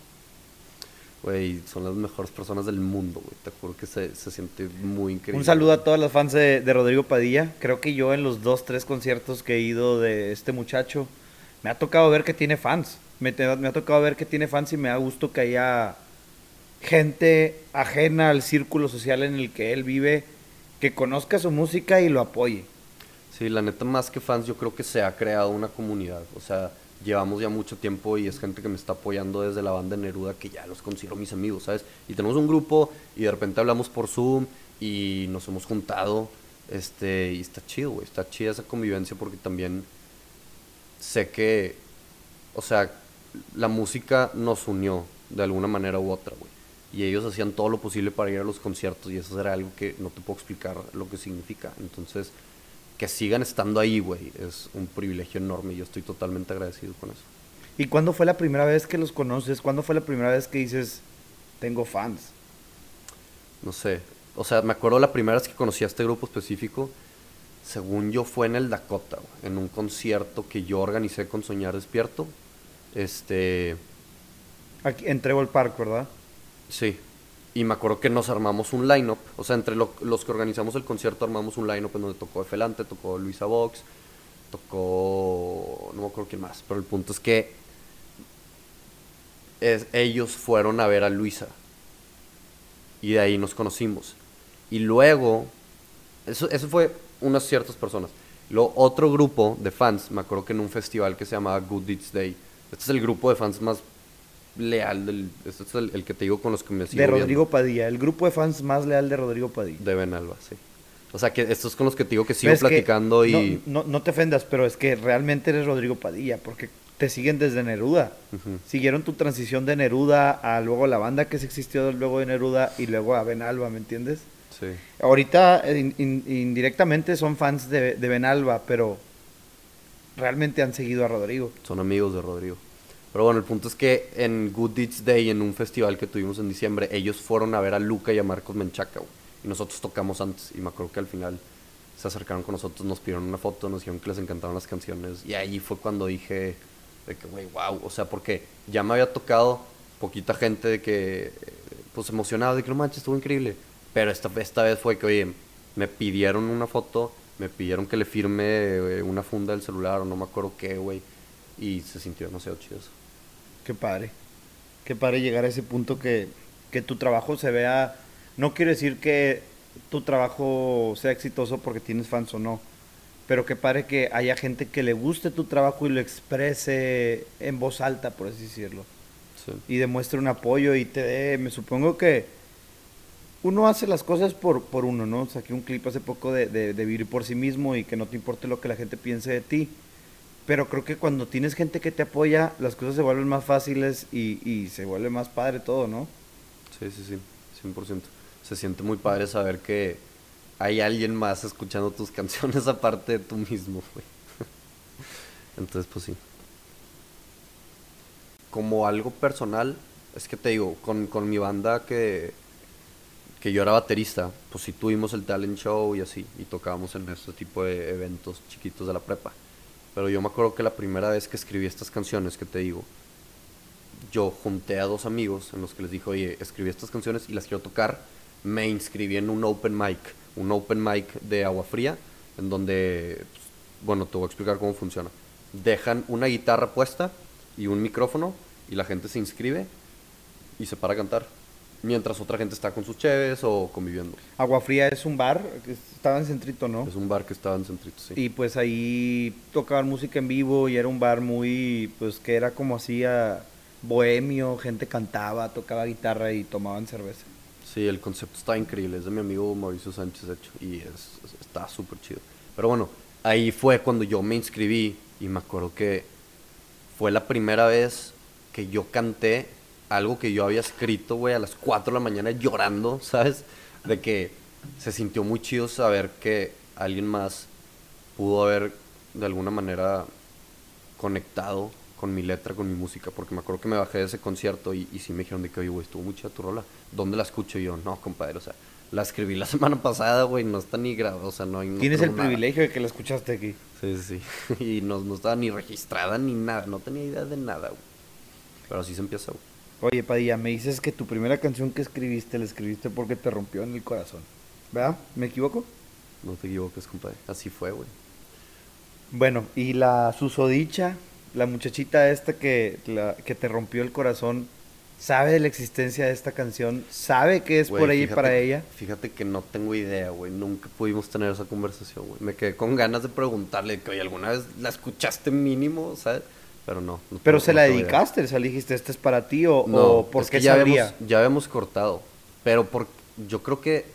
Güey, son las mejores personas del mundo, güey. Te juro que se, se siente muy increíble. Un saludo a todas las fans de, de Rodrigo Padilla. Creo que yo en los dos, tres conciertos que he ido de este muchacho, me ha tocado ver que tiene fans. Me, te- me ha tocado ver que tiene fans y me da gusto que haya gente ajena al círculo social en el que él vive, que conozca su música y lo apoye. Sí, la neta, más que fans, yo creo que se ha creado una comunidad. O sea, llevamos ya mucho tiempo y es gente que me está apoyando desde la banda Neruda, que ya los considero mis amigos, ¿sabes? Y tenemos un grupo y de repente hablamos por Zoom y nos hemos juntado. Este, y está chido, güey. Está chida esa convivencia porque también sé que, o sea, la música nos unió de alguna manera u otra, güey. Y ellos hacían todo lo posible para ir a los conciertos y eso era algo que no te puedo explicar lo que significa. Entonces, que sigan estando ahí, güey, es un privilegio enorme y yo estoy totalmente agradecido con eso. ¿Y cuándo fue la primera vez que los conoces? ¿Cuándo fue la primera vez que dices, tengo fans? No sé, o sea, me acuerdo la primera vez que conocí a este grupo específico, según yo fue en el Dakota, güey, en un concierto que yo organicé con Soñar Despierto. Este, Aquí, en Trevor Park, ¿verdad? Sí. Y me acuerdo que nos armamos un line-up. O sea, entre lo- los que organizamos el concierto armamos un line-up en donde tocó Efelante, tocó Luisa Vox, tocó... no me acuerdo quién más. Pero el punto es que ellos fueron a ver a Luisa. Y de ahí nos conocimos. Y luego... Eso, eso fue unas ciertas personas. Luego otro grupo de fans, me acuerdo que en un festival que se llamaba Good Deeds Day. Este es el grupo de fans más leal del... Este es el, el que te digo con los que me sigo De viendo. Rodrigo Padilla, el grupo de fans más leal de Rodrigo Padilla. De Benalba, sí. O sea, que estos con los que te digo que sigo que platicando y... No, no, no te ofendas, pero es que realmente eres Rodrigo Padilla, porque te siguen desde Neruda. Siguieron tu transición de Neruda a luego la banda que se existió luego de Neruda y luego a Benalba, ¿me entiendes? Sí. Ahorita eh, in- in- indirectamente son fans de, de Benalba, pero realmente han seguido a Rodrigo. Son amigos de Rodrigo. Pero bueno, el punto es que en Good Deeds Day, en un festival que tuvimos en diciembre, ellos fueron a ver a Luca y a Marcos Menchaca, güey. Y nosotros tocamos antes. Y me acuerdo que al final se acercaron con nosotros, nos pidieron una foto, nos dijeron que les encantaron las canciones. Y ahí fue cuando dije, de que, güey, wow. O sea, porque ya me había tocado poquita gente de que, pues emocionado, de que no manches, estuvo increíble. Pero esta, esta vez fue que, oye, me pidieron una foto, me pidieron que le firme eh, una funda del celular o no me acuerdo qué, güey. Y se sintió demasiado chido eso. Qué padre. Qué padre llegar a ese punto que, que tu trabajo se vea. No quiero decir que tu trabajo sea exitoso porque tienes fans o no. Pero qué padre que haya gente que le guste tu trabajo y lo exprese en voz alta, por así decirlo. Sí. Y demuestre un apoyo y te dé. Me supongo que uno hace las cosas por, por uno, ¿no? Saqué un clip hace poco de, de, de vivir por sí mismo y que no te importe lo que la gente piense de ti. Pero creo que cuando tienes gente que te apoya, las cosas se vuelven más fáciles y, se vuelve más padre todo, ¿no? Sí, sí, sí, 100%. Se siente muy padre saber que hay alguien más escuchando tus canciones aparte de tú mismo, güey. Entonces, pues sí. Como algo personal, es que te digo, con, con mi banda que, que yo era baterista, pues sí tuvimos el talent show y así, y tocábamos en este tipo de eventos chiquitos de la prepa. Pero yo me acuerdo que la primera vez que escribí estas canciones que te digo, yo junté a dos amigos en los que les dije, oye, escribí estas canciones y las quiero tocar. Me inscribí en un open mic, un open mic de agua fría, en donde, pues, bueno, te voy a explicar cómo funciona. Dejan una guitarra puesta y un micrófono y la gente se inscribe y se para a cantar. Mientras otra gente está con sus cheves o conviviendo. Agua Fría es un bar que estaba en Centrito, ¿no? Es un bar que estaba en Centrito, sí. Y pues ahí tocaban música en vivo y era un bar muy, pues que era como hacía bohemio, gente cantaba, tocaba guitarra y tomaban cerveza. Sí, el concepto está increíble. Es de mi amigo Mauricio Sánchez, de hecho, y es, es- está súper chido. Pero bueno, ahí fue cuando yo me inscribí y me acuerdo que fue la primera vez que yo canté algo que yo había escrito, güey, a las 4 de la mañana llorando, ¿sabes? De que se sintió muy chido saber que alguien más pudo haber de alguna manera conectado con mi letra, con mi música, porque me acuerdo que me bajé de ese concierto y, y sí me dijeron de que, oye, güey, estuvo muy chida tu rola. ¿Dónde la escucho? Y yo, no, compadre, o sea, la escribí la semana pasada, güey, no está ni grabada, o sea, no hay... no Tienes el nada". privilegio de que la escuchaste aquí. Sí, sí, sí. Y no, no estaba ni registrada ni nada, no tenía idea de nada, güey. Pero así se empieza, güey. Oye, Padilla, me dices que tu primera canción que escribiste la escribiste porque te rompió en el corazón. ¿Verdad? ¿Me equivoco? No te equivoques, compadre. Así fue, güey. Bueno, y la susodicha, la muchachita esta que, la- que te rompió el corazón, sabe de la existencia de esta canción, sabe que es Güey, por ella y para ella. Fíjate que no tengo idea, güey. Nunca pudimos tener esa conversación, güey. Me quedé con ganas de preguntarle que, oye, ¿alguna vez la escuchaste mínimo, sabes? Pero no. no Pero se la dedicaste, o sea, le dijiste, este es para ti o, No, o por es qué que ya sabría. habíamos, ya habíamos cortado. Pero por, yo creo que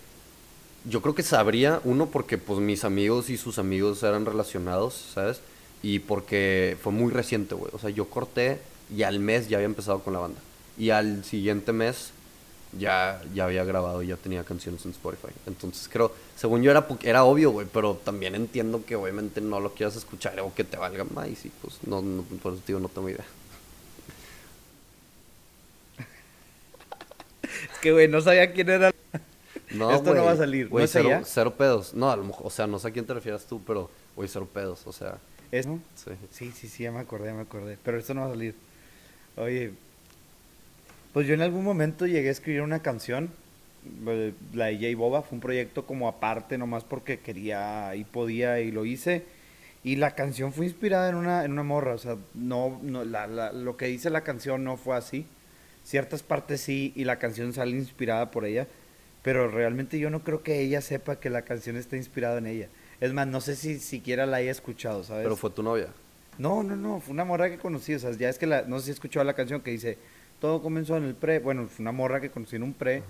yo creo que sabría uno porque pues mis amigos y sus amigos eran relacionados, ¿sabes? Y porque fue muy reciente, güey. O sea, yo corté y al mes ya había empezado con la banda. Y al siguiente mes ya, ya había grabado y ya tenía canciones en Spotify. Entonces creo, según yo era, era obvio, güey, pero también entiendo que obviamente no lo quieras escuchar o que te valga más. Y pues no, no, por eso digo, no tengo idea. Es que, güey, no sabía quién era. No, Esto no va a salir, Güey, ¿no es cero, cero pedos. No, a lo mejor, o sea, no sé a quién te refieras tú, pero, güey, cero pedos, o sea, ¿Es, sí. Sí, sí, sí, ya me acordé, ya me acordé. Pero esto no va a salir. Oye, pues yo en algún momento llegué a escribir una canción, eh, la de J Boba, fue un proyecto como aparte, nomás porque quería y podía y lo hice. Y la canción fue inspirada en una, en una morra, o sea, no, no la, la- lo que dice la canción no fue así. Ciertas partes sí, y la canción sale inspirada por ella, pero realmente yo no creo que ella sepa que la canción está inspirada en ella. Es más, no sé si siquiera la haya escuchado, ¿sabes? Pero fue tu novia. No, no, no, fue una morra que conocí, o sea, ya es que la, no sé si escuchó la canción que dice, todo comenzó en el pre, bueno, fue una morra que conocí en un pre,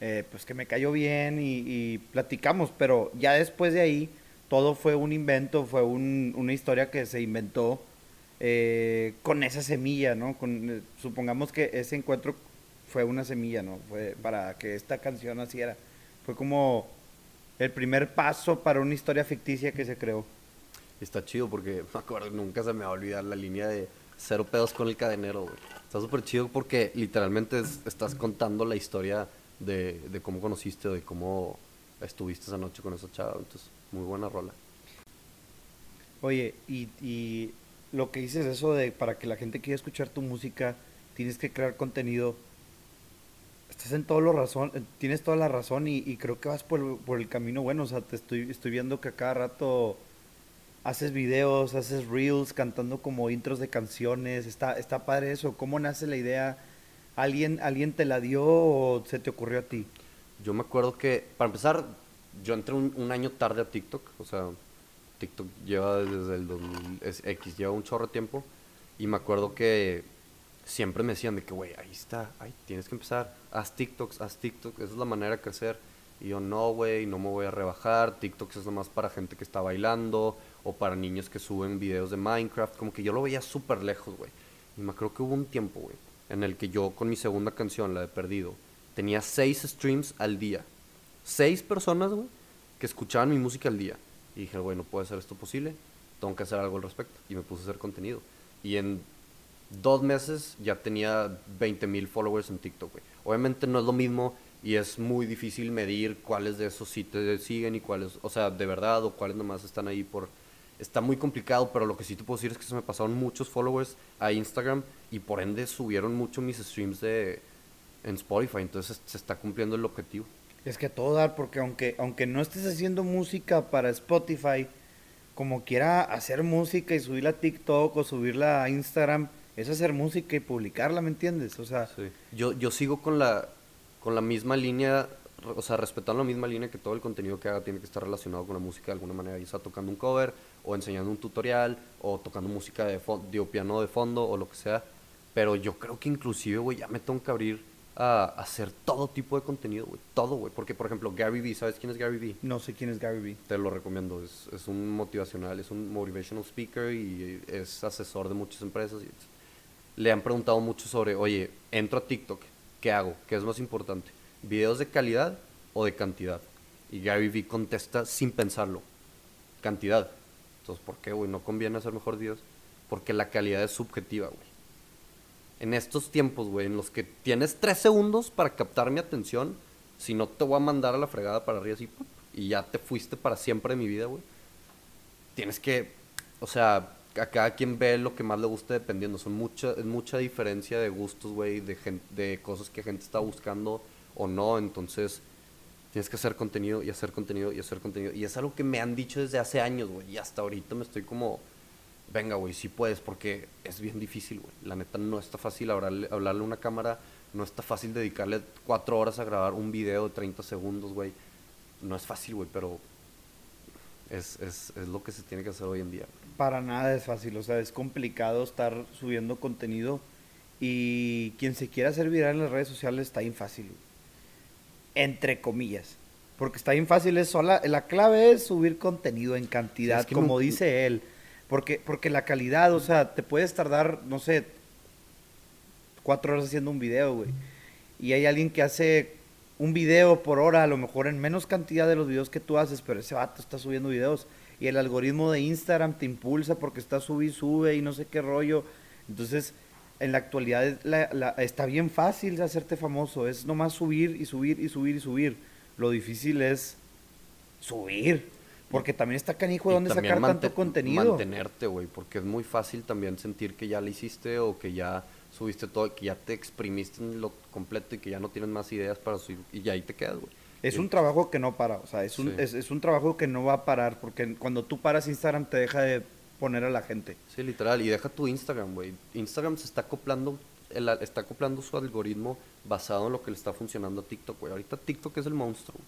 eh, pues que me cayó bien y, y platicamos, pero ya después de ahí, todo fue un invento, fue un- una historia que se inventó eh, con esa semilla, ¿no? Con, eh, supongamos que ese encuentro fue una semilla, ¿no? Fue para que esta canción naciera. Fue como el primer paso para una historia ficticia que se creó. Está chido porque, me acuerdo, nunca se me va a olvidar la línea de cero pedos con el cadenero, güey. Está súper chido porque literalmente es- estás contando la historia de, cómo conociste, de cómo estuviste esa noche con esa chava. Entonces, muy buena rola. Oye, y, lo que dices eso de para que la gente quiera escuchar tu música, tienes que crear contenido. Estás en todo lo razón, tienes toda la razón y, creo que vas por, por el camino bueno. O sea, te estoy, estoy viendo que a cada rato haces videos, haces reels cantando como intros de canciones. Está, está padre eso. ¿Cómo nace la idea? ¿Alguien, ¿Alguien te la dio o se te ocurrió a ti? Yo me acuerdo que, para empezar, yo entré un, año tarde a TikTok. O sea, TikTok lleva desde el 2000, es X, lleva un chorro de tiempo. Y me acuerdo que siempre me decían de que, güey, ahí está, ahí tienes que empezar. Haz TikToks, haz TikTok, esa es la manera de crecer. Y yo, no, güey, no me voy a rebajar. TikToks es nomás para gente que está bailando o para niños que suben videos de Minecraft. Como que yo lo veía súper lejos, güey. Y me acuerdo que hubo un tiempo, güey, en el que yo con mi segunda canción, la de Perdido, tenía seis streams al día. Seis personas, güey, que escuchaban mi música al día. Y dije, güey, no puede ser esto posible. Tengo que hacer algo al respecto. Y me puse a hacer contenido. Y en dos meses ya tenía 20 mil followers en TikTok, güey. Obviamente no es lo mismo Y es muy difícil medir cuáles de esos sí te siguen y cuáles, o sea, de verdad o cuáles nomás están ahí por... Está muy complicado, pero lo que sí te puedo decir es que se me pasaron muchos followers a Instagram y por ende subieron mucho mis streams de, en Spotify. Entonces se está cumpliendo el objetivo. Es que todo dar, porque aunque, aunque no estés haciendo música para Spotify, como quiera hacer música y subirla a TikTok o subirla a Instagram, es hacer música y publicarla, ¿me entiendes? O sea, Sí. Yo, yo sigo con la, con la misma línea, o sea, respetando la misma línea que todo el contenido que haga tiene que estar relacionado con la música de alguna manera, ya sea tocando un cover, o enseñando un tutorial, o tocando música de, digo, piano de fondo, o lo que sea. Pero yo creo que inclusive, güey, ya me tengo que abrir a hacer todo tipo de contenido, güey, todo, güey. Porque, por ejemplo, Gary Vee, ¿sabes quién es Gary Vee? no sé quién es Gary Vee. Te lo recomiendo, es, es un motivacional, es un motivational speaker y es asesor de muchas empresas. y le han preguntado mucho sobre, oye, entro a TikTok, ¿qué hago? ¿Qué es más importante? ¿Videos de calidad o de cantidad? Y Gary Vee contesta sin pensarlo, cantidad. Entonces, ¿por qué, güey? ¿No conviene hacer mejor videos? Porque la calidad es subjetiva, güey. En estos tiempos, güey, en los que tienes tres segundos para captar mi atención, si no te voy a mandar a la fregada para arriba así, y ya te fuiste para siempre de mi vida, güey. Tienes que, o sea, a cada quien ve lo que más le guste dependiendo. Son mucha, es mucha diferencia de gustos, güey, de, de cosas que gente está buscando o no. Entonces, tienes que hacer contenido y hacer contenido y hacer contenido. Y es algo que me han dicho desde hace años, güey. Y hasta ahorita me estoy como, venga, güey, sí puedes, porque es bien difícil, güey. La neta no está fácil hablarle, hablarle a una cámara, no está fácil dedicarle cuatro horas a grabar un video de 30 segundos, güey. No es fácil, güey, pero es, es, es lo que se tiene que hacer hoy en día. Para nada es fácil, o sea, es complicado estar subiendo contenido y quien se quiera hacer viral en las redes sociales está bien fácil, güey. Entre comillas, porque está bien fácil, es sola, la clave es subir contenido en cantidad, Sí, es que como no- dice él, porque, porque la calidad, o sea, te puedes tardar, no sé, cuatro horas haciendo un video, güey, y hay alguien que hace un video por hora, a lo mejor en menos cantidad de los videos que tú haces, pero ese vato está subiendo videos. Y el algoritmo de Instagram te impulsa porque está sube y sube y no sé qué rollo. Entonces, en la actualidad la- la- está bien fácil hacerte famoso. Es nomás subir y subir y subir y subir. Lo difícil es subir. Porque también está canijo de dónde sacar tanto contenido. Mantenerte, güey, porque es muy fácil también sentir que ya lo hiciste o que ya subiste todo, que ya te exprimiste en lo completo y que ya no tienes más ideas para subir y ya ahí te quedas, güey. Es un trabajo que no para, o sea, es un, Sí. es, es un trabajo que no va a parar, porque cuando tú paras Instagram te deja de poner a la gente. Sí, literal. Y deja tu Instagram, güey. Instagram se está acoplando, el, está acoplando su algoritmo basado en lo que le está funcionando a TikTok, güey. Ahorita TikTok es el monstruo.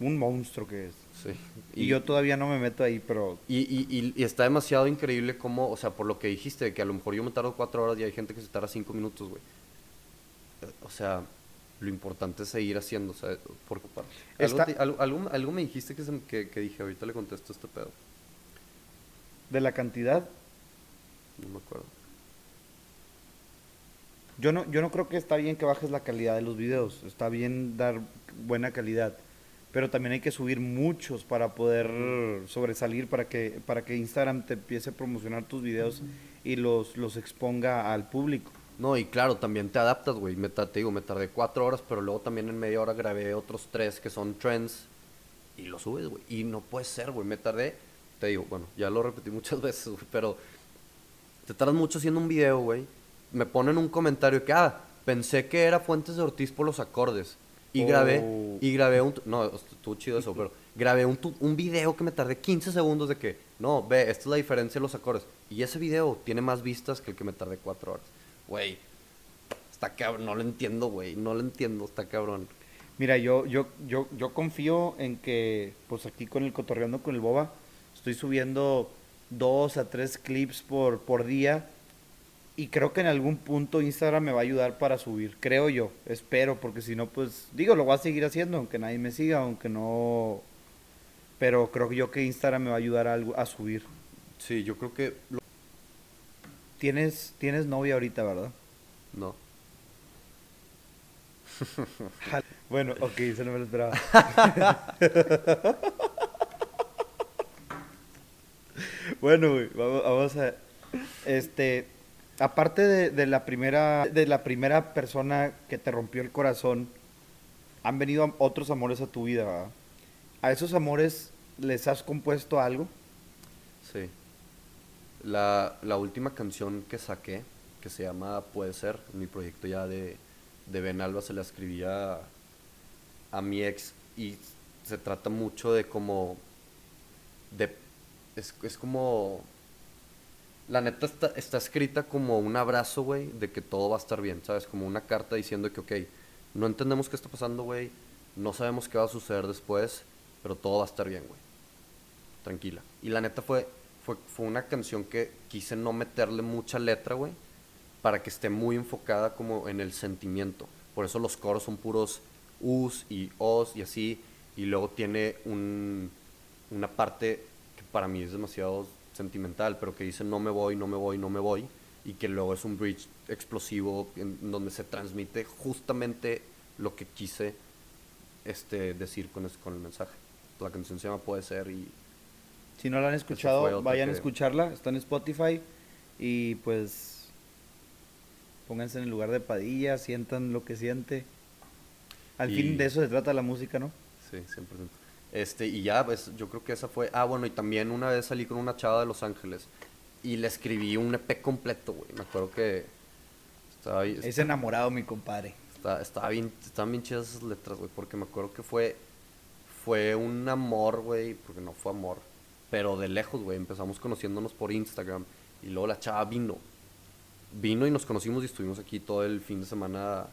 Un monstruo que es. Sí. Y, yo todavía no me meto ahí, pero Y, y, y, y está demasiado increíble como, o sea, por lo que dijiste, de que a lo mejor yo me tardo cuatro horas y hay gente que se tarda cinco minutos, güey. Eh, O sea, lo importante es seguir haciendo, o sea, por algo, te- algo, algo, algo me dijiste que, se que, que dije, ahorita le contesto este pedo. De la cantidad, No me acuerdo. yo no, yo no creo que está bien que bajes la calidad de los videos, está bien dar buena calidad, pero también hay que subir muchos para poder sobresalir, para que, para que Instagram te empiece a promocionar tus videos y los, los exponga al público. No, y claro, también te adaptas, güey. Me, te digo, me tardé cuatro horas, pero luego también en media hora grabé otros tres que son trends y los subes, güey. Y no puede ser, güey. Me tardé, te digo, bueno, ya lo repetí muchas veces, güey, pero te tardas mucho haciendo un video, güey. Me ponen un comentario que, ah, pensé que era Fuentes de Ortiz por los acordes. Y grabé, Oh. y grabé un, no, estuvo chido eso, pero grabé un, un video que me tardé 15 segundos de que, no, ve, esta es la diferencia de los acordes. Y ese video tiene más vistas que el que me tardé cuatro horas. Güey, está cabrón, no lo entiendo, güey, no lo entiendo, está cabrón. Mira, yo, yo, yo, yo confío en que, pues aquí con el cotorreando con el boba, estoy subiendo dos a tres clips por, por día y creo que en algún punto Instagram me va a ayudar para subir, creo yo, espero, porque si no, pues digo, lo voy a seguir haciendo, aunque nadie me siga, aunque no, pero creo yo que Instagram me va a ayudar a, subir. Sí, yo creo que, lo- Tienes, tienes novia ahorita, ¿verdad? no. Bueno, ok, eso no me lo esperaba. bueno, vamos, a... Este, aparte de, la primera, de la primera persona que te rompió el corazón, han venido otros amores a tu vida, ¿verdad? ¿A esos amores les has compuesto algo? Sí. La, la última canción que saqué, que se llama Puede Ser, mi proyecto ya de, de Ben Alba, se la escribía a mi ex y se trata mucho de como... De, es, es como... La neta está, escrita como un abrazo, güey, de que todo va a estar bien, ¿sabes? Como una carta diciendo que, ok, no entendemos qué está pasando, güey, no sabemos qué va a suceder después, pero todo va a estar bien, güey. Tranquila. Y la neta fue, fue, fue una canción que quise no meterle mucha letra, güey, para que esté muy enfocada como en el sentimiento. Por eso los coros son puros us y os y así. Y luego tiene un, una parte para mí es demasiado sentimental, pero que dice no me voy, no me voy, no me voy. Y que luego es un bridge explosivo en donde se transmite justamente lo que quise este, decir con, con el mensaje. La canción se llama Puede Ser y... Si no la han escuchado, vayan a escucharla. Está en Spotify. Y pues pónganse en el lugar de Padilla, sientan lo que siente. Al fin de eso se trata la música, ¿no? Sí, 100%. Este, y ya, pues, yo creo que esa fue... Ah, bueno, y también una vez salí con una chava de Los Ángeles y le escribí un EP completo, güey. Me acuerdo que estaba ahí... Es enamorado mi compadre. estaba bien, estaban bien chidas esas letras, güey, porque me acuerdo que fue, fue un amor, güey, porque no fue amor, pero de lejos, güey. Empezamos conociéndonos por Instagram y luego la chava vino. Vino y nos conocimos y estuvimos aquí todo el fin de semana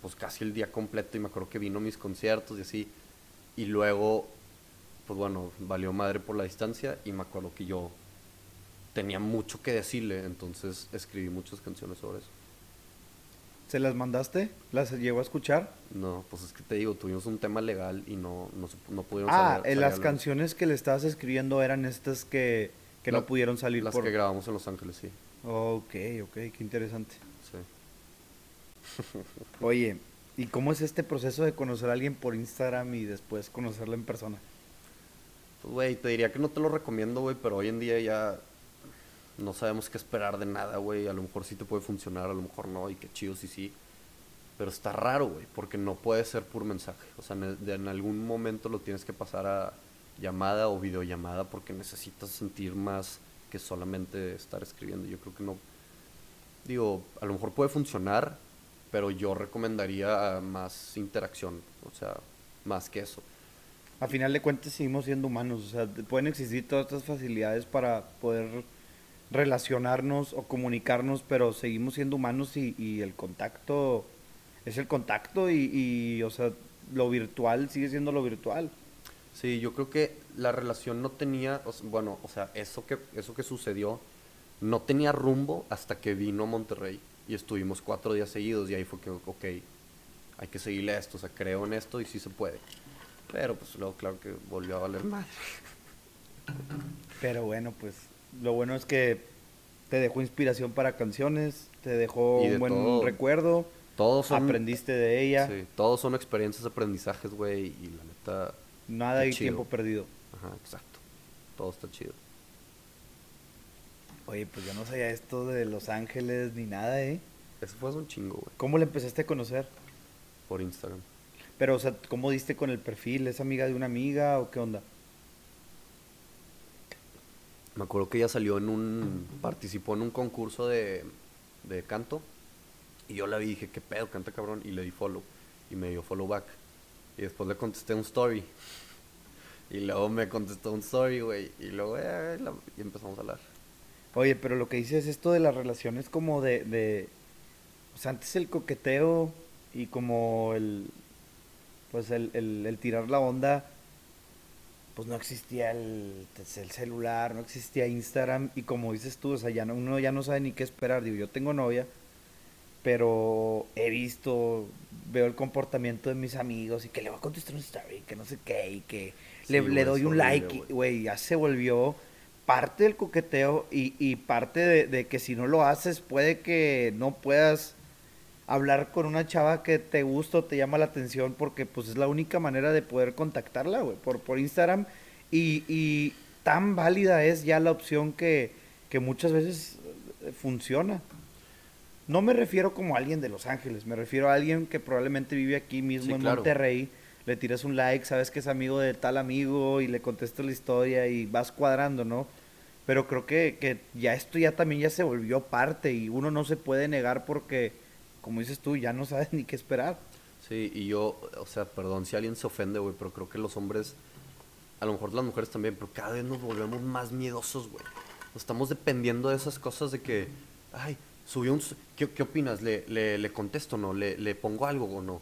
pues casi el día completo y me acuerdo que vino a mis conciertos y así. Y luego, pues bueno, valió madre por la distancia y me acuerdo que yo tenía mucho que decirle, entonces escribí muchas canciones sobre eso. ¿Se las mandaste? ¿Las llegó a escuchar? No, pues es que te digo, tuvimos un tema legal y no, no, no pudieron ah, salir. Ah, las canciones que le estabas escribiendo eran estas que, que no pudieron salir Las que grabamos en Los Ángeles, sí. Ok, ok, qué interesante. Oye, ¿y cómo es este proceso de conocer a alguien por Instagram y después conocerlo en persona? Pues, güey, te diría que no te lo recomiendo, güey, pero hoy en día ya no sabemos qué esperar de nada, güey. A lo mejor sí te puede funcionar, a lo mejor no, y qué chido sí sí. Pero está raro, güey, porque no puede ser por mensaje. O sea, en algún momento lo tienes que pasar a llamada o videollamada porque necesitas sentir más que solamente estar escribiendo. Yo creo que no. Digo, a lo mejor puede funcionar, pero yo recomendaría más interacción, o sea, más que eso. A final de cuentas seguimos siendo humanos, o sea, pueden existir todas estas facilidades para poder relacionarnos o comunicarnos, pero seguimos siendo humanos y, el contacto es el contacto y, y, o sea, lo virtual sigue siendo lo virtual. Sí, yo creo que la relación no tenía, bueno, o sea, eso que, eso que sucedió no tenía rumbo hasta que vino a Monterrey y estuvimos cuatro días seguidos y ahí fue que, ok, hay que seguirle a esto, o sea, creo en esto y sí se puede. Pero pues luego claro que volvió a valer madre. Pero bueno, pues lo bueno es que te dejó inspiración para canciones, te dejó un buen recuerdo. Todos aprendiste de ella. Sí, todos son experiencias, aprendizajes, güey, y la neta... Nada hay tiempo perdido. Ajá, exacto. Todo está chido. Oye, pues yo no sabía esto de Los Ángeles ni nada, ¿eh? Eso fue un chingo, güey. ¿Cómo le empezaste a conocer? Por Instagram. Pero, o sea, ¿cómo diste con el perfil? ¿Es amiga de una amiga o qué onda? Me acuerdo que ella salió en un. participó en un concurso de, de canto. Y yo la vi y dije, ¿qué pedo? Canta cabrón. Y le di follow. Y me dio follow back. Y después le contesté un story. Y luego me contestó un story, güey. Y luego eh, y empezamos a hablar. Oye, pero lo que dices esto de las relaciones como de, de o sea, antes el coqueteo y como el, pues el, el, tirar la onda, pues no existía el, pues, el, celular, no existía Instagram y como dices tú, o sea, ya no, uno ya no sabe ni qué esperar. Digo, yo tengo novia, pero he visto, veo el comportamiento de mis amigos y que le voy a contestar un story, que no sé qué, y que le, le, doy un like, güey, ya se volvió parte del coqueteo y, y parte de, que si no lo haces puede que no puedas hablar con una chava que te gusta o te llama la atención porque pues es la única manera de poder contactarla, güey, por, por Instagram. Y, y, tan válida es ya la opción que, que muchas veces funciona. no me refiero como a alguien de Los Ángeles, me refiero a alguien que probablemente vive aquí mismo Sí, en claro. Monterrey, le tiras un like, sabes que es amigo de tal amigo y le contestas la historia y vas cuadrando, ¿no? Pero creo que, que ya esto ya también ya se volvió parte y uno no se puede negar porque, como dices tú, ya no sabes ni qué esperar. Sí, y yo, o sea, perdón si alguien se ofende, güey, pero creo que los hombres, a lo mejor las mujeres también, pero cada vez nos volvemos más miedosos, güey. Nos estamos dependiendo de esas cosas de que, ay, subió un... ¿Qué, qué opinas? ¿Le, le, le contesto o no? ¿Le, ¿Le pongo algo o no?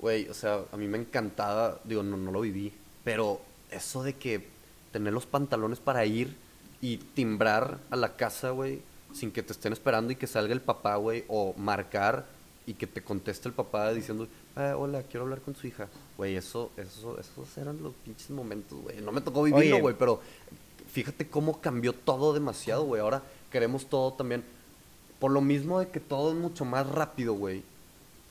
Güey, o sea, a mí me encantaba, digo, no, no lo viví, pero eso de que tener los pantalones para ir y timbrar a la casa, güey, sin que te estén esperando y que salga el papá, güey, o marcar y que te conteste el papá diciendo, "Ah, hola, quiero hablar con su hija. Güey, eso, eso, esos eran los pinches momentos, güey. No me tocó vivirlo, güey, pero fíjate cómo cambió todo demasiado, güey. Ahora queremos todo también. Por lo mismo de que todo es mucho más rápido, güey.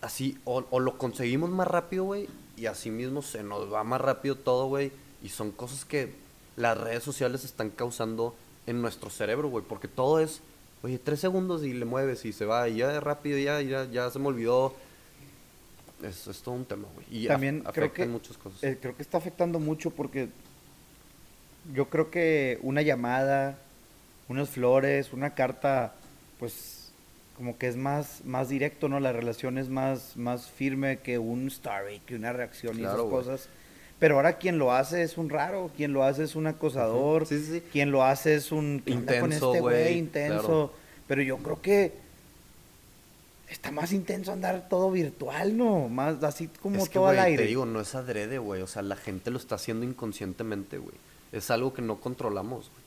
Así, o, o lo conseguimos más rápido, güey, y así mismo se nos va más rápido todo, güey. Y son cosas que las redes sociales están causando en nuestro cerebro, güey. Porque todo es, oye, tres segundos y le mueves y se va, y ya rápido, ya, ya, ya se me olvidó. Es, es todo un tema, güey. Y af- También creo afecta en que- muchas cosas. Eh, creo que está afectando mucho porque yo creo que una llamada, unas flores, una carta, pues como que es más, más directo, ¿no? La relación es más, más firme que un story, que una reacción y Claro, esas güey. cosas. Pero ahora quien lo hace es un raro, quien lo hace es un acosador, Sí, sí, sí. quien lo hace es un ¿qué onda con Intenso, este güey intenso. claro. Pero yo creo que está más intenso andar todo virtual, ¿no? Más así como es que, todo al güey, aire. te digo, no es adrede, güey. O sea, la gente lo está haciendo inconscientemente, güey. Es algo que no controlamos, güey.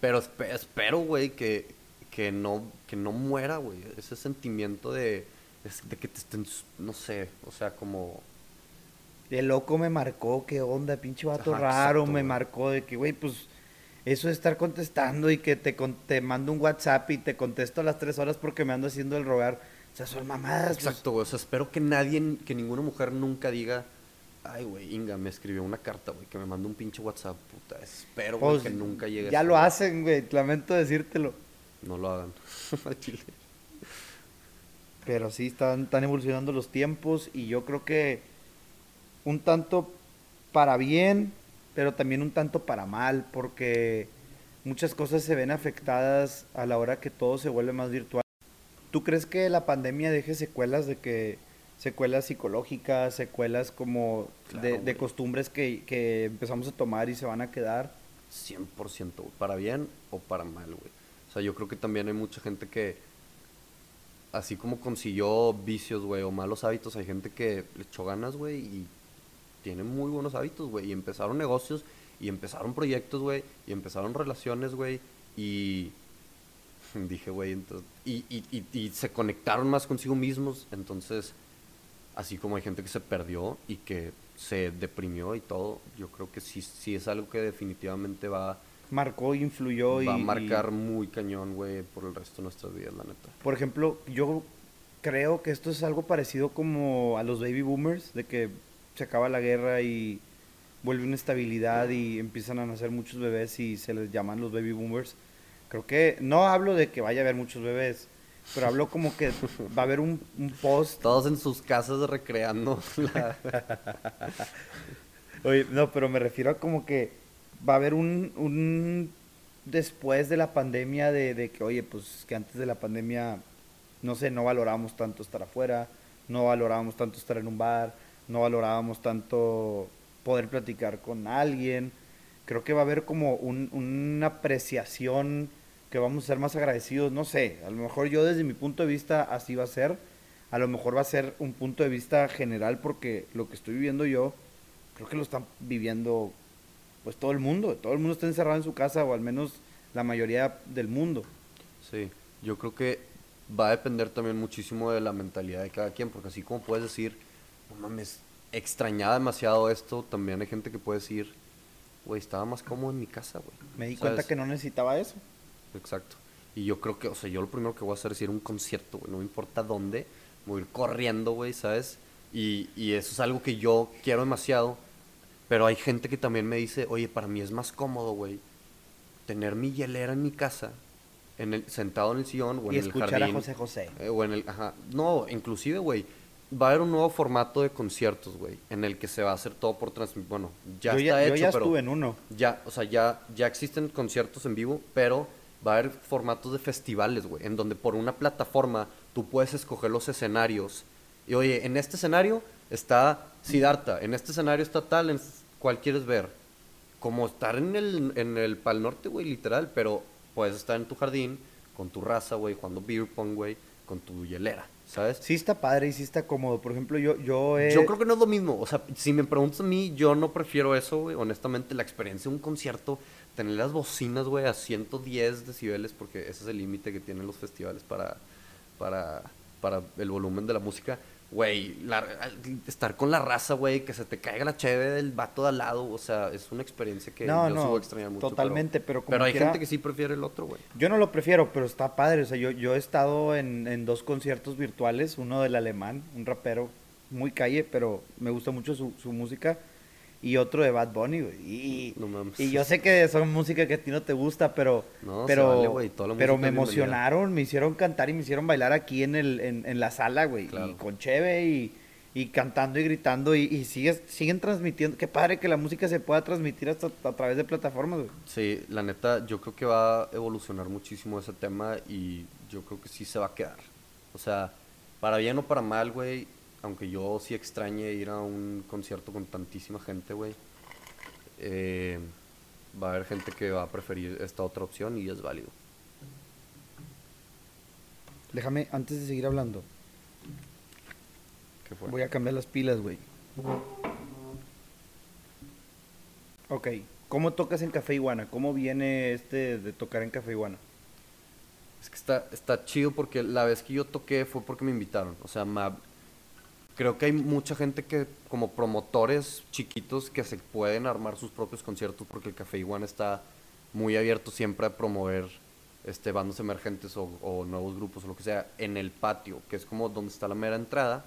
Pero espe- espero, güey, que, que, no, que no muera, güey. Ese sentimiento de, de que te estén, no sé, o sea, como... El loco me marcó, qué onda, pinche vato Ajá, raro, exacto, me güey. marcó de que, güey, pues eso de estar contestando y que te, con- te mando un WhatsApp y te contesto a las tres horas porque me ando haciendo el rogar. O sea, son mamadas. pues. Exacto, güey. O sea, espero que nadie, que ninguna mujer nunca diga, ay, güey, Inga me escribió una carta, güey, que me mandó un pinche WhatsApp, puta. Espero, güey, Pues, que nunca llegue Ya lo hacen, güey, lamento decírtelo. No lo hagan. Pero sí, están, están evolucionando los tiempos y yo creo que un tanto para bien, pero también un tanto para mal, porque muchas cosas se ven afectadas a la hora que todo se vuelve más virtual. ¿Tú crees que la pandemia deje secuelas de que secuelas psicológicas, secuelas como Claro, de, de costumbres que, que empezamos a tomar y se van a quedar? 100%, güey, para bien o para mal, güey. O sea, yo creo que también hay mucha gente que, así como consiguió vicios, güey, o malos hábitos, hay gente que le echó ganas, güey, y tiene muy buenos hábitos, güey, y empezaron negocios, y empezaron proyectos, güey, y empezaron relaciones, güey, y dije, güey, entonces, y, y, y, y se conectaron más consigo mismos, entonces, así como hay gente que se perdió y que se deprimió y todo, yo creo que sí, sí es algo que definitivamente va, Marcó, influyó y... va a y- marcar muy cañón, güey, por el resto de nuestras vidas, la neta. Por ejemplo, yo creo que esto es algo parecido como a los baby boomers, de que se acaba la guerra y vuelve una estabilidad y empiezan a nacer muchos bebés y se les llaman los baby boomers. Creo que no hablo de que vaya a haber muchos bebés, pero hablo como que va a haber un, un post. Todos en sus casas recreando la... Oye, no, pero me refiero a como que va a haber un, un después de la pandemia de, de que, oye, pues que antes de la pandemia, no sé, no valorábamos tanto estar afuera, no valorábamos tanto estar en un bar, no valorábamos tanto poder platicar con alguien. Creo que va a haber como un- una apreciación que vamos a ser más agradecidos, no sé, a lo mejor yo desde mi punto de vista así va a ser, a lo mejor va a ser un punto de vista general porque lo que estoy viviendo yo, creo que lo están viviendo pues todo el mundo, todo el mundo está encerrado en su casa o al menos la mayoría del mundo. Sí, yo creo que va a depender también muchísimo de la mentalidad de cada quien, porque así como puedes decir, no mames, extrañaba demasiado esto, también hay gente que puede decir, güey, estaba más cómodo en mi casa, güey. Me di ¿Sabes? cuenta que no necesitaba eso. Exacto. Y yo creo que, o sea, yo lo primero que voy a hacer es ir a un concierto, güey, no me importa dónde, voy a ir corriendo, güey, ¿sabes? Y, y eso es algo que yo quiero demasiado, pero hay gente que también me dice, oye, para mí es más cómodo, güey, tener mi hielera en mi casa, en el, sentado en el sillón o y en el escuchar jardín. a José José. eh, o en el, ajá. No, inclusive, güey, va a haber un nuevo formato de conciertos, güey, en el que se va a hacer todo por transmisión. Bueno, ya yo está ya, hecho, yo ya pero estuve en uno. ya, o sea, ya, ya existen conciertos en vivo, pero va a haber formatos de festivales, güey, en donde por una plataforma tú puedes escoger los escenarios. Y oye, en este escenario está Siddhartha, en este escenario está tal, en cuál quieres ver. Como estar en el, en el Pal Norte, güey, literal, pero puedes estar en tu jardín, con tu raza, güey, jugando beer pong, güey, con tu hielera, ¿sabes? Sí está padre y sí está cómodo. Por ejemplo, yo, yo he... Yo creo que no es lo mismo. O sea, si me preguntas a mí, yo no prefiero eso, güey. Honestamente, la experiencia de un concierto, tener las bocinas, güey, a 110 decibeles, porque ese es el límite que tienen los festivales para, para, para el volumen de la música. Güey, estar con la raza, güey, que se te caiga la cheve del vato de al lado, o sea, es una experiencia que No, yo no, a extrañar mucho. pero- totalmente, pero como Pero hay quiera- gente que sí prefiere el otro, güey. Yo no lo prefiero, pero está padre. O sea, yo, yo he estado en, en dos conciertos virtuales, uno del alemán, un rapero muy calle, pero me gusta mucho su, su música, y otro de Bad Bunny, güey. Y, No mames. y yo sé que son música que a ti no te gusta, pero, No, pero, vale, pero me emocionaron, me hicieron cantar y me hicieron bailar aquí en, el, en, en la sala, güey. Claro. Y con Cheve y, y cantando y gritando y, y sigues, siguen transmitiendo. Qué padre que la música se pueda transmitir hasta a través de plataformas, güey. Sí, la neta, yo creo que va a evolucionar muchísimo ese tema y yo creo que sí se va a quedar. O sea, para bien o para mal, güey, aunque yo sí extrañe ir a un concierto con tantísima gente, güey, eh, va a haber gente que va a preferir esta otra opción y es válido. Déjame, antes de seguir hablando, ¿Qué fue? Voy a cambiar las pilas, güey. Ok, ¿cómo tocas en Café Iguana? ¿Cómo viene este de tocar en Café Iguana? Es que está, está chido porque la vez que yo toqué fue porque me invitaron. O sea, ma- creo que hay mucha gente que, como promotores chiquitos, que se pueden armar sus propios conciertos porque el Café Iguana está muy abierto siempre a promover este, bandas emergentes o, o nuevos grupos o lo que sea en el patio, que es como donde está la mera entrada.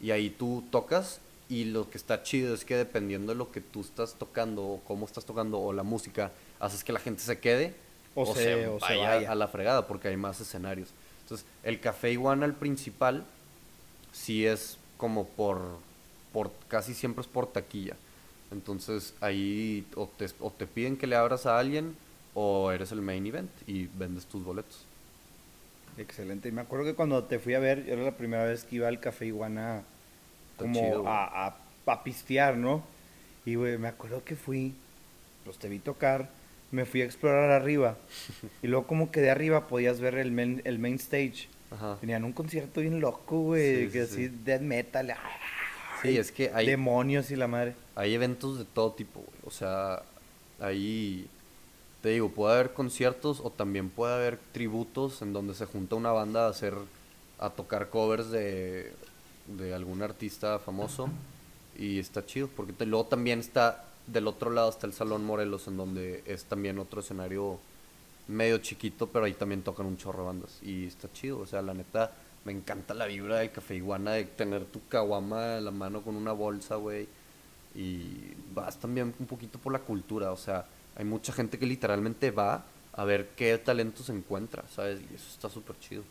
Y ahí tú tocas y lo que está chido es que dependiendo de lo que tú estás tocando o cómo estás tocando o la música, haces que la gente se quede O se- o se vaya. a la fregada porque hay más escenarios. Entonces, el Café Iguana, el principal, sí es como por, por casi siempre es por taquilla. Entonces, ahí o te, o te piden que le abras a alguien o eres el main event y vendes tus boletos. Excelente. Y me acuerdo que cuando te fui a ver, era la primera vez que iba al Café Iguana como chido, a, a, a pistear, ¿no? Y, güey, me acuerdo que fui, pues te vi tocar, me fui a explorar arriba. y luego como que de arriba podías ver el main, el main stage. Ajá. Tenían un concierto bien loco, güey, Sí, que sí, así, sí. death metal. Sí, es que hay, Demonios y la madre. hay eventos de todo tipo, güey. O sea, ahí, te digo, puede haber conciertos o también puede haber tributos en donde se junta una banda a hacer, a tocar covers de, de algún artista famoso y está chido, porque te- luego también está, del otro lado está el Salón Morelos, en donde es también otro escenario medio chiquito, pero ahí también tocan un chorro de bandas y está chido, o sea, la neta, me encanta la vibra del Café Iguana, de tener tu caguama en la mano con una bolsa, güey, y vas también un poquito por la cultura, o sea, hay mucha gente que literalmente va a ver qué talento se encuentra, ¿sabes? Y eso está súper chido,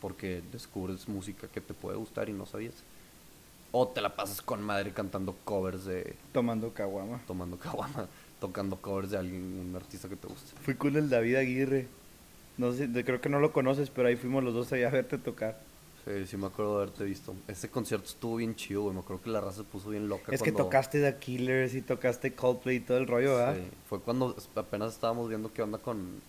porque descubres música que te puede gustar y no sabías. O te la pasas con madre cantando covers de Tomando caguama. tomando caguama, tocando covers de alguien, un artista que te guste. Fui con el David Aguirre. No sé, creo que no lo conoces, pero ahí fuimos los dos allá a verte tocar. Sí, sí me acuerdo de haberte visto. Ese concierto estuvo bien chido, güey. Me acuerdo que la raza se puso bien loca. Es que tocaste The Killers y tocaste Coldplay y todo el rollo, ¿verdad? Sí, fue cuando apenas estábamos viendo qué onda con,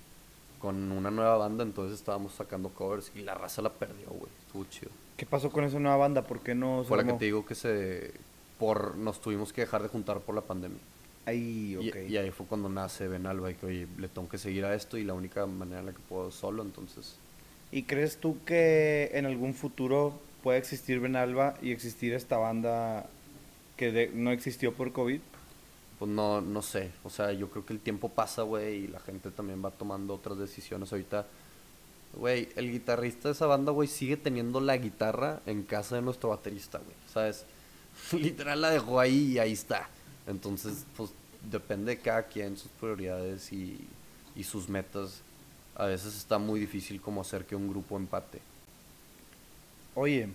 con una nueva banda, entonces estábamos sacando covers y la raza la perdió, güey. Estuvo chido. ¿Qué pasó con esa nueva banda? ¿Por qué no se Fue la que te digo que se... por Nos tuvimos que dejar de juntar por la pandemia. Ahí, Y- ok. Y, ahí fue cuando nace Benalba y que, oye, le tengo que seguir a esto y la única manera en la que puedo solo, entonces... ¿Y crees tú que en algún futuro puede existir Benalba y existir esta banda que de- no existió por COVID? Pues no, no sé, o sea, yo creo que el tiempo pasa, güey, y la gente también va tomando otras decisiones ahorita. Güey, el guitarrista de esa banda, güey, sigue teniendo la guitarra en casa de nuestro baterista, güey, ¿sabes? Literal la dejó ahí y ahí está. Entonces, pues depende de cada quien, sus prioridades y, y sus metas. a veces está muy difícil como hacer que un grupo empate. Oye,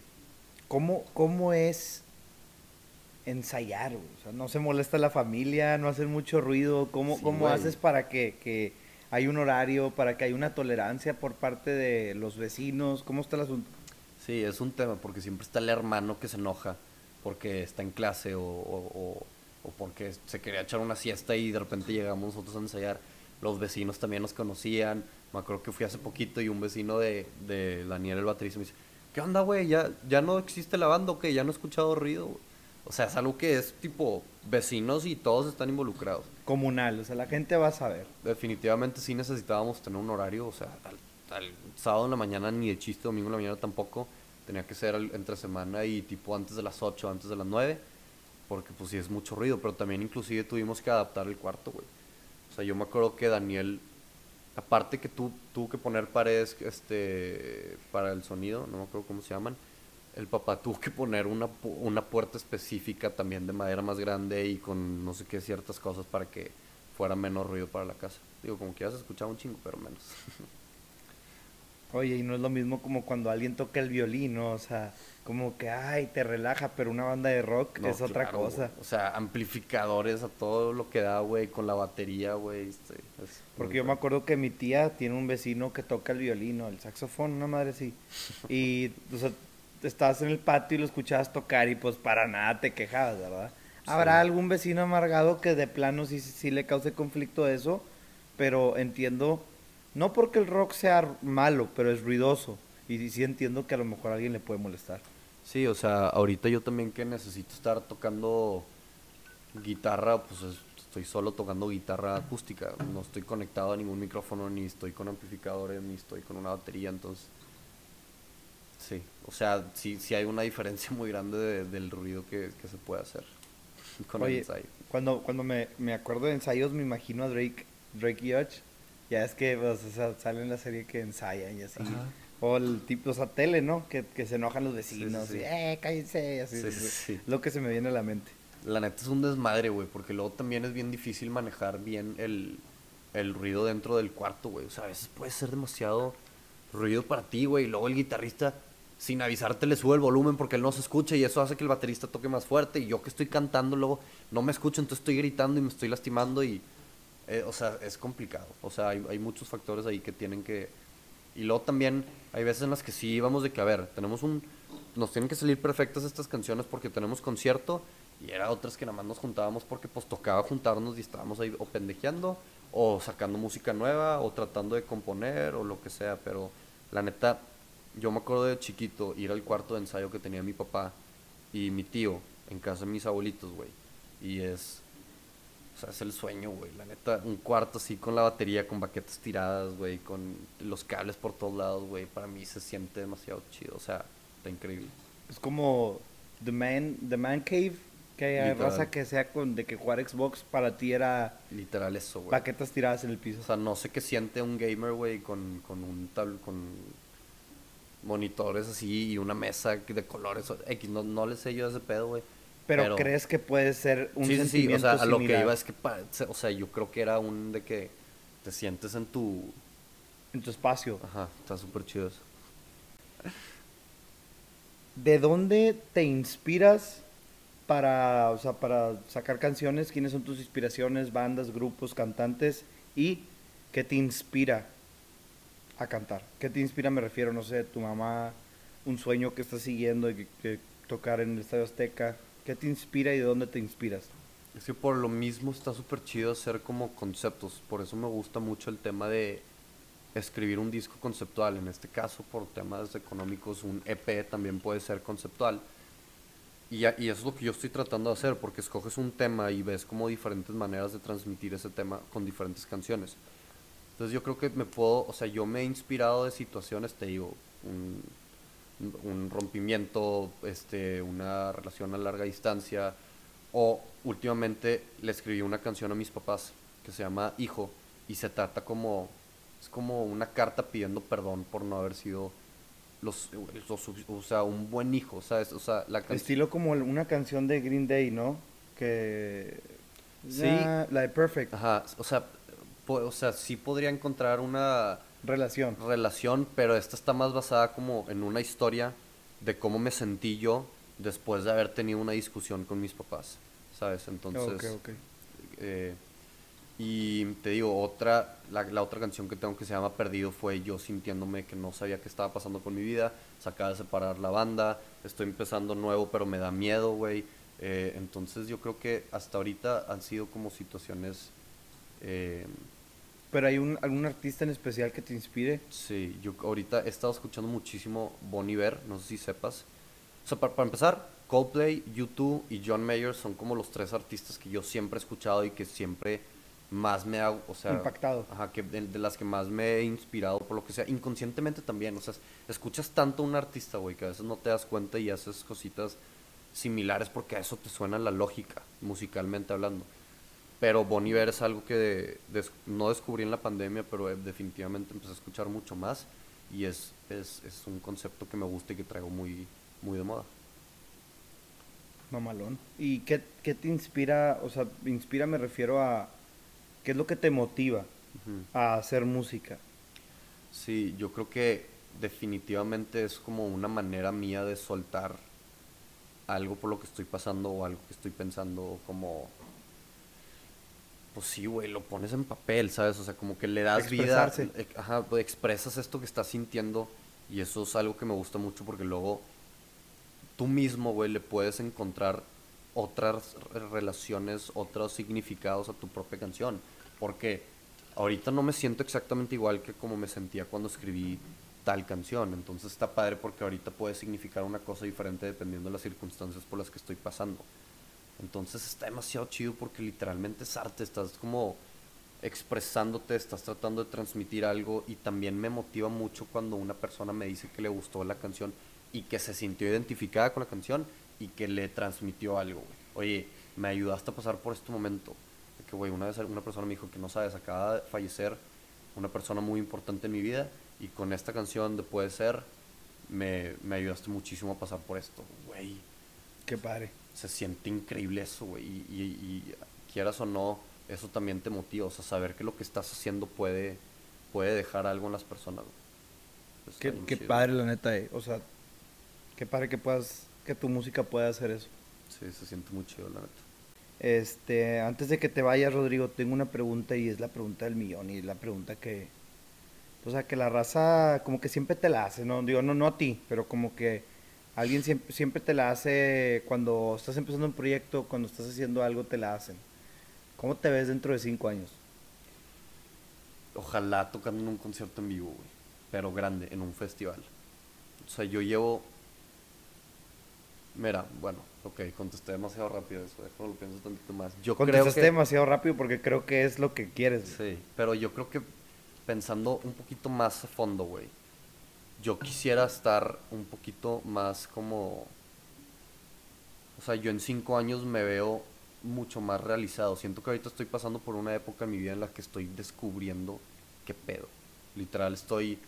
¿cómo, cómo es ensayar? O sea, no se molesta la familia, no hacen mucho ruido. ¿Cómo, Sí, cómo haces para que, que hay un horario, para que hay una tolerancia por parte de los vecinos? ¿Cómo está el asunto? Sí, es un tema porque siempre está el hermano que se enoja porque está en clase o, o- o- o porque se quería echar una siesta y de repente llegamos nosotros a ensayar. Los vecinos también nos conocían. Me acuerdo que fui hace poquito y un vecino de, de Daniel el baterista me dice, ¿qué onda, güey? ¿Ya, ¿Ya no existe la banda o qué? ¿Ya no he escuchado ruido? güey?". O sea, es algo que es tipo vecinos y todos están involucrados. Comunal, o sea, la gente va a saber. Definitivamente sí necesitábamos tener un horario, o sea, al, al sábado en la mañana ni de chiste, domingo en la mañana tampoco, tenía que ser al- entre semana y tipo antes de las 8, antes de las 9, porque pues sí es mucho ruido, pero también inclusive tuvimos que adaptar el cuarto, güey. O sea, yo me acuerdo que Daniel, aparte que tú tuvo que poner paredes este para el sonido, no me acuerdo cómo se llaman, el papá tuvo que poner una, una puerta específica también de madera más grande y con no sé qué ciertas cosas para que fuera menos ruido para la casa. Digo, como que ya se escuchaba un chingo, pero menos. Oye, y no es lo mismo como cuando alguien toca el violín, ¿no? O sea, como que, ay, te relaja, pero una banda de rock No, es otra cosa. güey. O sea, amplificadores a todo lo que da, güey, con la batería, güey. este, es Porque yo me acuerdo que mi tía tiene un vecino que toca el violín o el saxofón, una madre así. Y, o sea, estabas en el patio y lo escuchabas tocar y pues para nada te quejabas, ¿verdad? Habrá Sí. algún vecino amargado que de plano sí, sí, sí le cause conflicto eso, pero entiendo, no porque el rock sea malo, pero es ruidoso. Y sí, entiendo que a lo mejor a alguien le puede molestar. Sí, o sea, ahorita yo también que necesito estar tocando guitarra, pues es- estoy solo tocando guitarra acústica. No estoy conectado a ningún micrófono, ni estoy con amplificadores, ni estoy con una batería, entonces... Sí, o sea, sí, sí hay una diferencia muy grande de- del ruido que, que se puede hacer con el Oye, ensayo. Cuando, cuando me, me acuerdo de ensayos, me imagino a Drake, Drake y Hutch. Ya es que pues, o sea, sale en la serie que ensayan y así. Ajá. O el tipo, o sea, tele, ¿no? Que, que se enojan los Sí, sí, vecinos. sí. y, eh, cállense. Así, Sí, así. sí, sí. Lo que se me viene a la mente. La neta es un desmadre, güey, porque luego también es bien difícil manejar bien el, el ruido dentro del cuarto, güey. O sea, a veces puede ser demasiado ruido para ti, güey. Y luego el guitarrista, sin avisarte, le sube el volumen porque él no se escucha y eso hace que el baterista toque más fuerte. Y yo que estoy cantando, luego no me escucho, entonces estoy gritando y me estoy lastimando y... eh, o sea, es complicado. O sea, hay, hay muchos factores ahí que tienen que... Y luego también hay veces en las que sí vamos de que, a ver, tenemos un... Nos tienen que salir perfectas estas canciones porque tenemos concierto y era otras que nada más nos juntábamos porque pues tocaba juntarnos y estábamos ahí o pendejeando o sacando música nueva o tratando de componer o lo que sea, pero la neta, yo me acuerdo de chiquito ir al cuarto de ensayo que tenía mi papá y mi tío en casa de mis abuelitos, güey. Y es, o sea, es el sueño, güey. La neta, un cuarto así con la batería, con baquetas tiradas, güey, con los cables por todos lados, güey. Para mí se siente demasiado chido, o sea, está increíble. Es como The Man, The Man Cave. Que hay Literal. raza que sea con de que jugar Xbox para ti era Literal eso, güey. baquetas tiradas en el piso. O sea, no sé qué siente un gamer, güey, con, con un tabl con monitores así y una mesa de colores. X, no, no le sé yo ese pedo, güey. Pero, pero- crees que puede ser un sí, sí, sí, o sentimiento sea, a lo que iba es que, o sea, yo creo que era un de que te sientes en tu... en tu espacio. Ajá, está súper chido eso. ¿De dónde te inspiras para, o sea, para sacar canciones? ¿Quiénes son tus inspiraciones, bandas, grupos, cantantes? ¿Y qué te inspira a cantar? ¿Qué te inspira? Me refiero, no sé, tu mamá, un sueño que estás siguiendo y que, que tocar en el Estadio Azteca. ¿Qué te inspira y de dónde te inspiras? Es que por lo mismo está súper chido hacer como conceptos. Por eso me gusta mucho el tema de escribir un disco conceptual. En este caso, por temas económicos, un EP también puede ser conceptual. Y, y eso es lo que yo estoy tratando de hacer, porque escoges un tema y ves como diferentes maneras de transmitir ese tema con diferentes canciones. Entonces yo creo que me puedo, o sea, yo me he inspirado de situaciones, te digo, un, un rompimiento, este, una relación a larga distancia, o últimamente le escribí una canción a mis papás que se llama Hijo y se trata como es como una carta pidiendo perdón por no haber sido los, los- o sea, un buen hijo, ¿sabes? O sea, la Estilo como una canción de Green Day, ¿no? Que... Sí. La de Perfect. Ajá, o sea, po- o sea, sí podría encontrar una Relación. relación, pero esta está más basada como en una historia de cómo me sentí yo después de haber tenido una discusión con mis papás, ¿sabes? Entonces, ok, ok. eh, y te digo, otra, la, la otra canción que tengo que se llama Perdido fue yo sintiéndome que no sabía qué estaba pasando con mi vida, se acaba de separar la banda, estoy empezando nuevo pero me da miedo, güey. Eh, entonces yo creo que hasta ahorita han sido como situaciones... eh, Pero hay un, algún artista en especial que te inspire. Sí, yo ahorita he estado escuchando muchísimo Bon Iver, no sé si sepas. O sea, para, para empezar, Coldplay, U2 y John Mayer son como los tres artistas que yo siempre he escuchado y que siempre más me ha, o sea, Impactado. Ajá, que de, de las que más me he inspirado por lo que sea, inconscientemente también, o sea, escuchas tanto a un artista, güey, que a veces no te das cuenta y haces cositas similares porque a eso te suena la lógica, musicalmente hablando. Pero Bon Iver es algo que des- no descubrí en la pandemia, pero eh, definitivamente empecé a escuchar mucho más y es, es, es un concepto que me gusta y que traigo muy, muy de moda. Mamalón. ¿Y qué, qué te inspira? O sea, inspira me refiero a... ¿Qué es lo que te motiva a hacer música? Sí, yo creo que definitivamente es como una manera mía de soltar algo por lo que estoy pasando o algo que estoy pensando como... Pues sí, güey, lo pones en papel, ¿sabes? O sea, como que le das vida, eh, ajá, pues, expresas esto que estás sintiendo y eso es algo que me gusta mucho porque luego tú mismo, güey, le puedes encontrar otras re- relaciones, otros significados a tu propia canción. Porque ahorita no me siento exactamente igual que como me sentía cuando escribí tal canción. Entonces está padre porque ahorita puede significar una cosa diferente dependiendo de las circunstancias por las que estoy pasando. Entonces está demasiado chido porque literalmente es arte, estás como expresándote, estás tratando de transmitir algo y también me motiva mucho cuando una persona me dice que le gustó la canción y que se sintió identificada con la canción y que le transmitió algo. Oye, me ayudaste a pasar por este momento. Que, güey, una vez una persona me dijo que no sabes, acaba de fallecer una persona muy importante en mi vida y con esta canción de Puede Ser me, me ayudaste muchísimo a pasar por esto. Güey, Qué padre. se siente increíble eso, güey. Y, y- y quieras o no, eso también te motiva. O sea, saber que lo que estás haciendo puede, puede dejar algo en las personas. güey. Está Qué, padre, la neta, eh. O sea, qué padre que puedas... Que tu música pueda hacer eso. Sí, se siente muy chido, la neta. Este, antes de que te vayas, Rodrigo, tengo una pregunta y es la pregunta del millón y la pregunta que, o sea, que la raza como que siempre te la hace, no digo no no a ti, pero como que alguien siempre, siempre te la hace cuando estás empezando un proyecto, cuando estás haciendo algo te la hacen. ¿Cómo te ves dentro de cinco años? Ojalá tocando en un concierto en vivo, güey. Pero grande, en un festival. O sea, yo llevo... Mira, bueno, ok, contesté demasiado rápido eso. Déjame lo pienso tantito más. Yo creo Contestaste que... demasiado rápido porque creo que es lo que quieres. Sí, pero yo creo que pensando un poquito más a fondo, güey. Yo quisiera estar un poquito más como... O sea, yo en cinco años me veo mucho más realizado. Siento que ahorita estoy pasando por una época en mi vida en la que estoy descubriendo qué pedo. Literal, estoy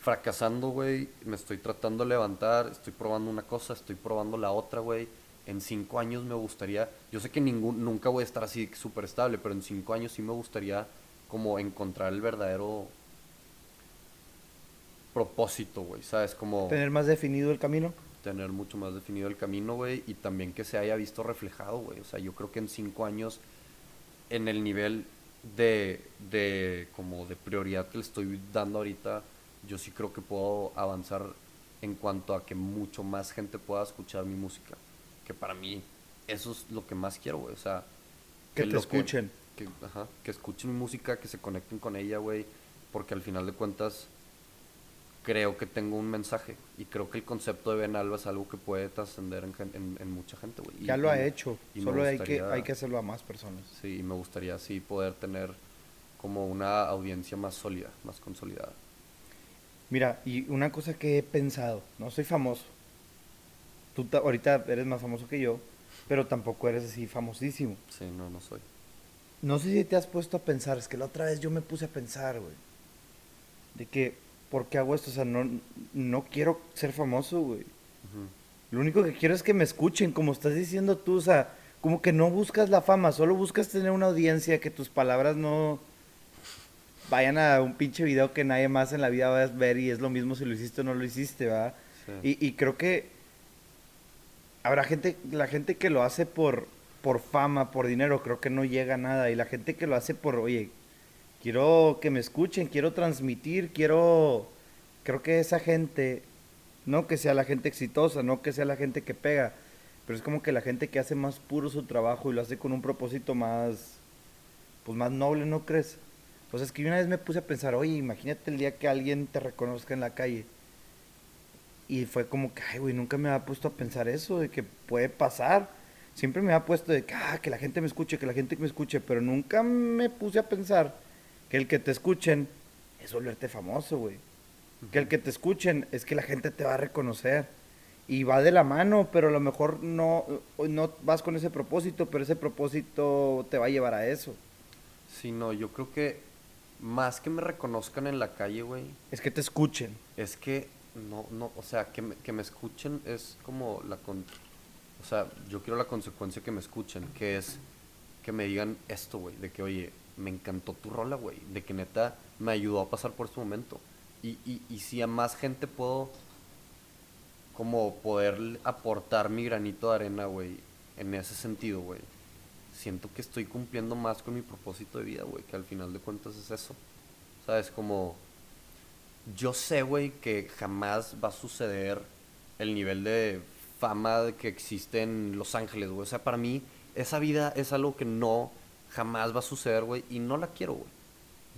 fracasando, güey. Me estoy tratando de levantar. Estoy probando una cosa, estoy probando la otra, güey. En cinco años me gustaría. Yo sé que ningún, nunca voy a estar así súper estable, pero en cinco años sí me gustaría como encontrar el verdadero propósito, güey. ¿Sabes? Como Tener más definido el camino. tener mucho más definido el camino, güey, y también que se haya visto reflejado, güey. O sea, yo creo que en cinco años, en el nivel de, de, como de prioridad que le estoy dando ahorita, yo sí creo que puedo avanzar en cuanto a que mucho más gente pueda escuchar mi música. Que para mí, eso es lo que más quiero, güey. O sea, Que te lo escuchen. Que, ajá, que escuchen mi música, que se conecten con ella, güey. Porque al final de cuentas, creo que tengo un mensaje y creo que el concepto de Ben Alba es algo que puede trascender en, gen- en- en mucha gente, güey. Ya lo ha y- hecho. y Solo hay que, hay que hacerlo a más personas. Sí, y me gustaría así poder tener como una audiencia más sólida, más consolidada. Mira, y una cosa que he pensado, no soy famoso. Tú ta- ahorita eres más famoso que yo, pero tampoco eres así famosísimo. Sí, no, no soy. No sé si te has puesto a pensar, es que la otra vez yo me puse a pensar, güey. De que, ¿por qué hago esto? O sea, no, no quiero ser famoso, güey. Lo único que quiero es que me escuchen, como estás diciendo tú, o sea, como que no buscas la fama, solo buscas tener una audiencia, que tus palabras no, vayan a un pinche video que nadie más en la vida va a ver y es lo mismo si lo hiciste o no lo hiciste, ¿verdad? Sí. Y, y creo que habrá gente, la gente que lo hace por, por fama, por dinero, creo que no llega a nada. Y la gente que lo hace por, oye, quiero que me escuchen, quiero transmitir, quiero... Creo que esa gente, no que sea la gente exitosa, no que sea la gente que pega, pero es como que la gente que hace más puro su trabajo y lo hace con un propósito más, pues más noble, ¿no crees? O sea, es que una vez me puse a pensar, oye, imagínate el día que alguien te reconozca en la calle. Y fue como que, ay, güey, nunca me había puesto a pensar eso, de que puede pasar. Siempre me había puesto de que, ah, que la gente me escuche, que la gente me escuche, pero nunca me puse a pensar que el que te escuchen es volverte famoso, güey. Que el que te escuchen es que la gente te va a reconocer. Y va de la mano, pero a lo mejor no, no vas con ese propósito, pero ese propósito te va a llevar a eso. Sí, no, yo creo que más que me reconozcan en la calle, güey, Es que te escuchen. es que no, no, o sea, que me, que me escuchen es como la con... O sea, yo quiero la consecuencia que me escuchen, que es que me digan esto, güey, de que, oye, me encantó tu rola, güey, de que neta me ayudó a pasar por este momento. Y, y, y si a más gente puedo como poder aportar mi granito de arena, güey, en ese sentido, güey. Siento que estoy cumpliendo más con mi propósito de vida, güey, que al final de cuentas es eso. ¿Sabes? Como yo sé, güey, que jamás va a suceder el nivel de fama que existe en Los Ángeles, güey. O sea, para mí esa vida es algo que no jamás va a suceder, güey, y no la quiero, güey.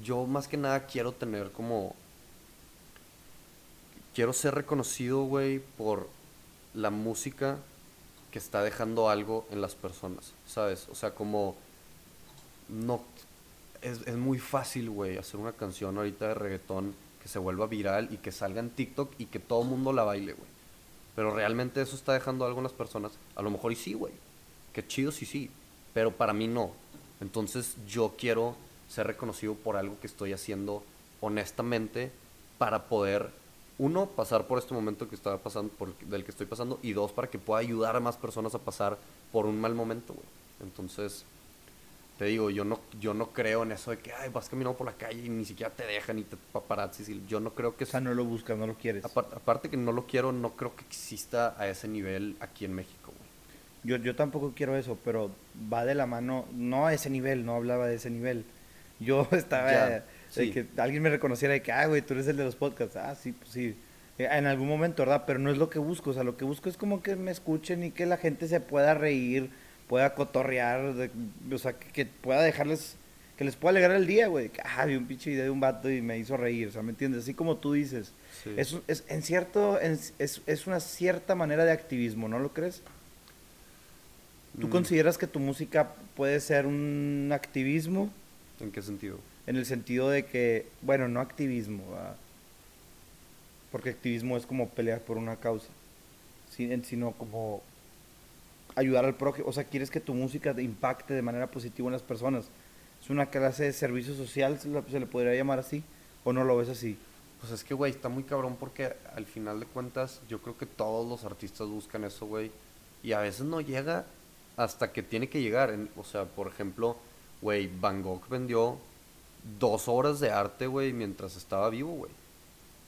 Yo más que nada quiero tener como quiero ser reconocido, güey, por la música que está dejando algo en las personas, ¿sabes? O sea, como no es, es muy fácil, güey, hacer una canción ahorita de reggaetón que se vuelva viral y que salga en TikTok y que todo el mundo la baile, güey. Pero realmente eso está dejando algo en las personas. A lo mejor y sí, güey. Qué chido sí, sí. Pero para mí no. Entonces yo quiero ser reconocido por algo que estoy haciendo honestamente para poder, uno, pasar por este momento que estaba pasando, por, del que estoy pasando, y dos, para que pueda ayudar a más personas a pasar por un mal momento, güey. Entonces, te digo, yo no, yo no creo en eso de que, ay, vas caminando por la calle y ni siquiera te dejan y te paparazzis. y Yo no creo que O sea, no lo buscas, no lo quieres. Apar- aparte que no lo quiero, no creo que exista a ese nivel aquí en México, güey. Yo, yo tampoco quiero eso, pero va de la mano, no a ese nivel, no hablaba de ese nivel. Yo estaba Ya, de sí. que alguien me reconociera de que, ah, güey, tú eres el de los podcasts. Ah, sí, pues sí. Eh, En algún momento, ¿verdad? Pero no es lo que busco. O sea, lo que busco es como que me escuchen y que la gente se pueda reír, pueda cotorrear, de- o sea, que, que pueda dejarles, que les pueda alegrar el día, güey. Ah, vi un pinche video de un vato y me hizo reír, o sea, ¿me entiendes? Así como tú dices. Sí. Es, es, en cierto, en- es, es una cierta manera de activismo, ¿no lo crees? ¿Tú Mm, consideras que tu música puede ser un activismo? ¿En qué sentido? En el sentido de que, bueno, no activismo, ¿verdad? porque activismo es como pelear por una causa, sino como ayudar al prójimo. O sea, quieres que tu música te impacte de manera positiva en las personas. ¿Es una clase de servicio social, se le podría llamar así? ¿O no lo ves así? Pues es que, güey, está muy cabrón porque al final de cuentas yo creo que todos los artistas buscan eso, güey. Y a veces no llega hasta que tiene que llegar. O sea, por ejemplo, güey, Van Gogh vendió dos obras de arte, güey, mientras estaba vivo, güey.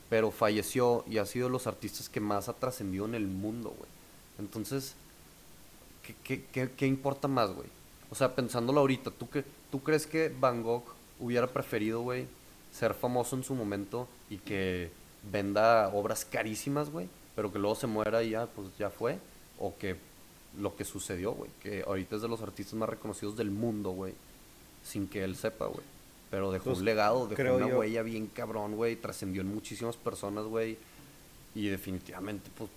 Pero falleció y ha sido de los artistas que más ha trascendido en el mundo, güey. Entonces, ¿qué, qué, qué, importa más, güey? O sea, pensándolo ahorita, ¿tú, qué, ¿tú crees que Van Gogh hubiera preferido, güey, ser famoso en su momento y que venda obras carísimas, güey, pero que luego se muera y ya, pues ya fue? O que lo que sucedió, güey, que ahorita es de los artistas más reconocidos del mundo, güey, sin que él sepa, güey. Pero dejó Pues, un legado, dejó una yo- huella bien cabrón, güey, trascendió en muchísimas personas, güey, y definitivamente, pues,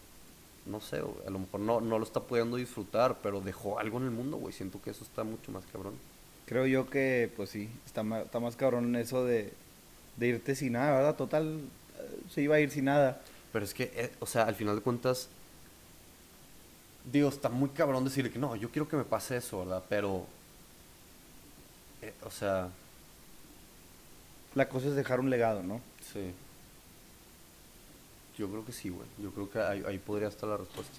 no sé, güey, a lo mejor no, no lo está pudiendo disfrutar, pero dejó algo en el mundo, güey, siento que eso está mucho más cabrón. Creo yo que, pues sí, está más, está más cabrón eso de, de irte sin nada, ¿verdad? Total, eh, se iba a ir sin nada. Pero es que, eh, o sea, al final de cuentas, digo, está muy cabrón decirle que no, yo quiero que me pase eso, ¿verdad? Pero, eh, o sea, La cosa es dejar un legado, ¿no? sí. Yo creo que sí, güey. Yo creo que ahí, ahí podría estar la respuesta.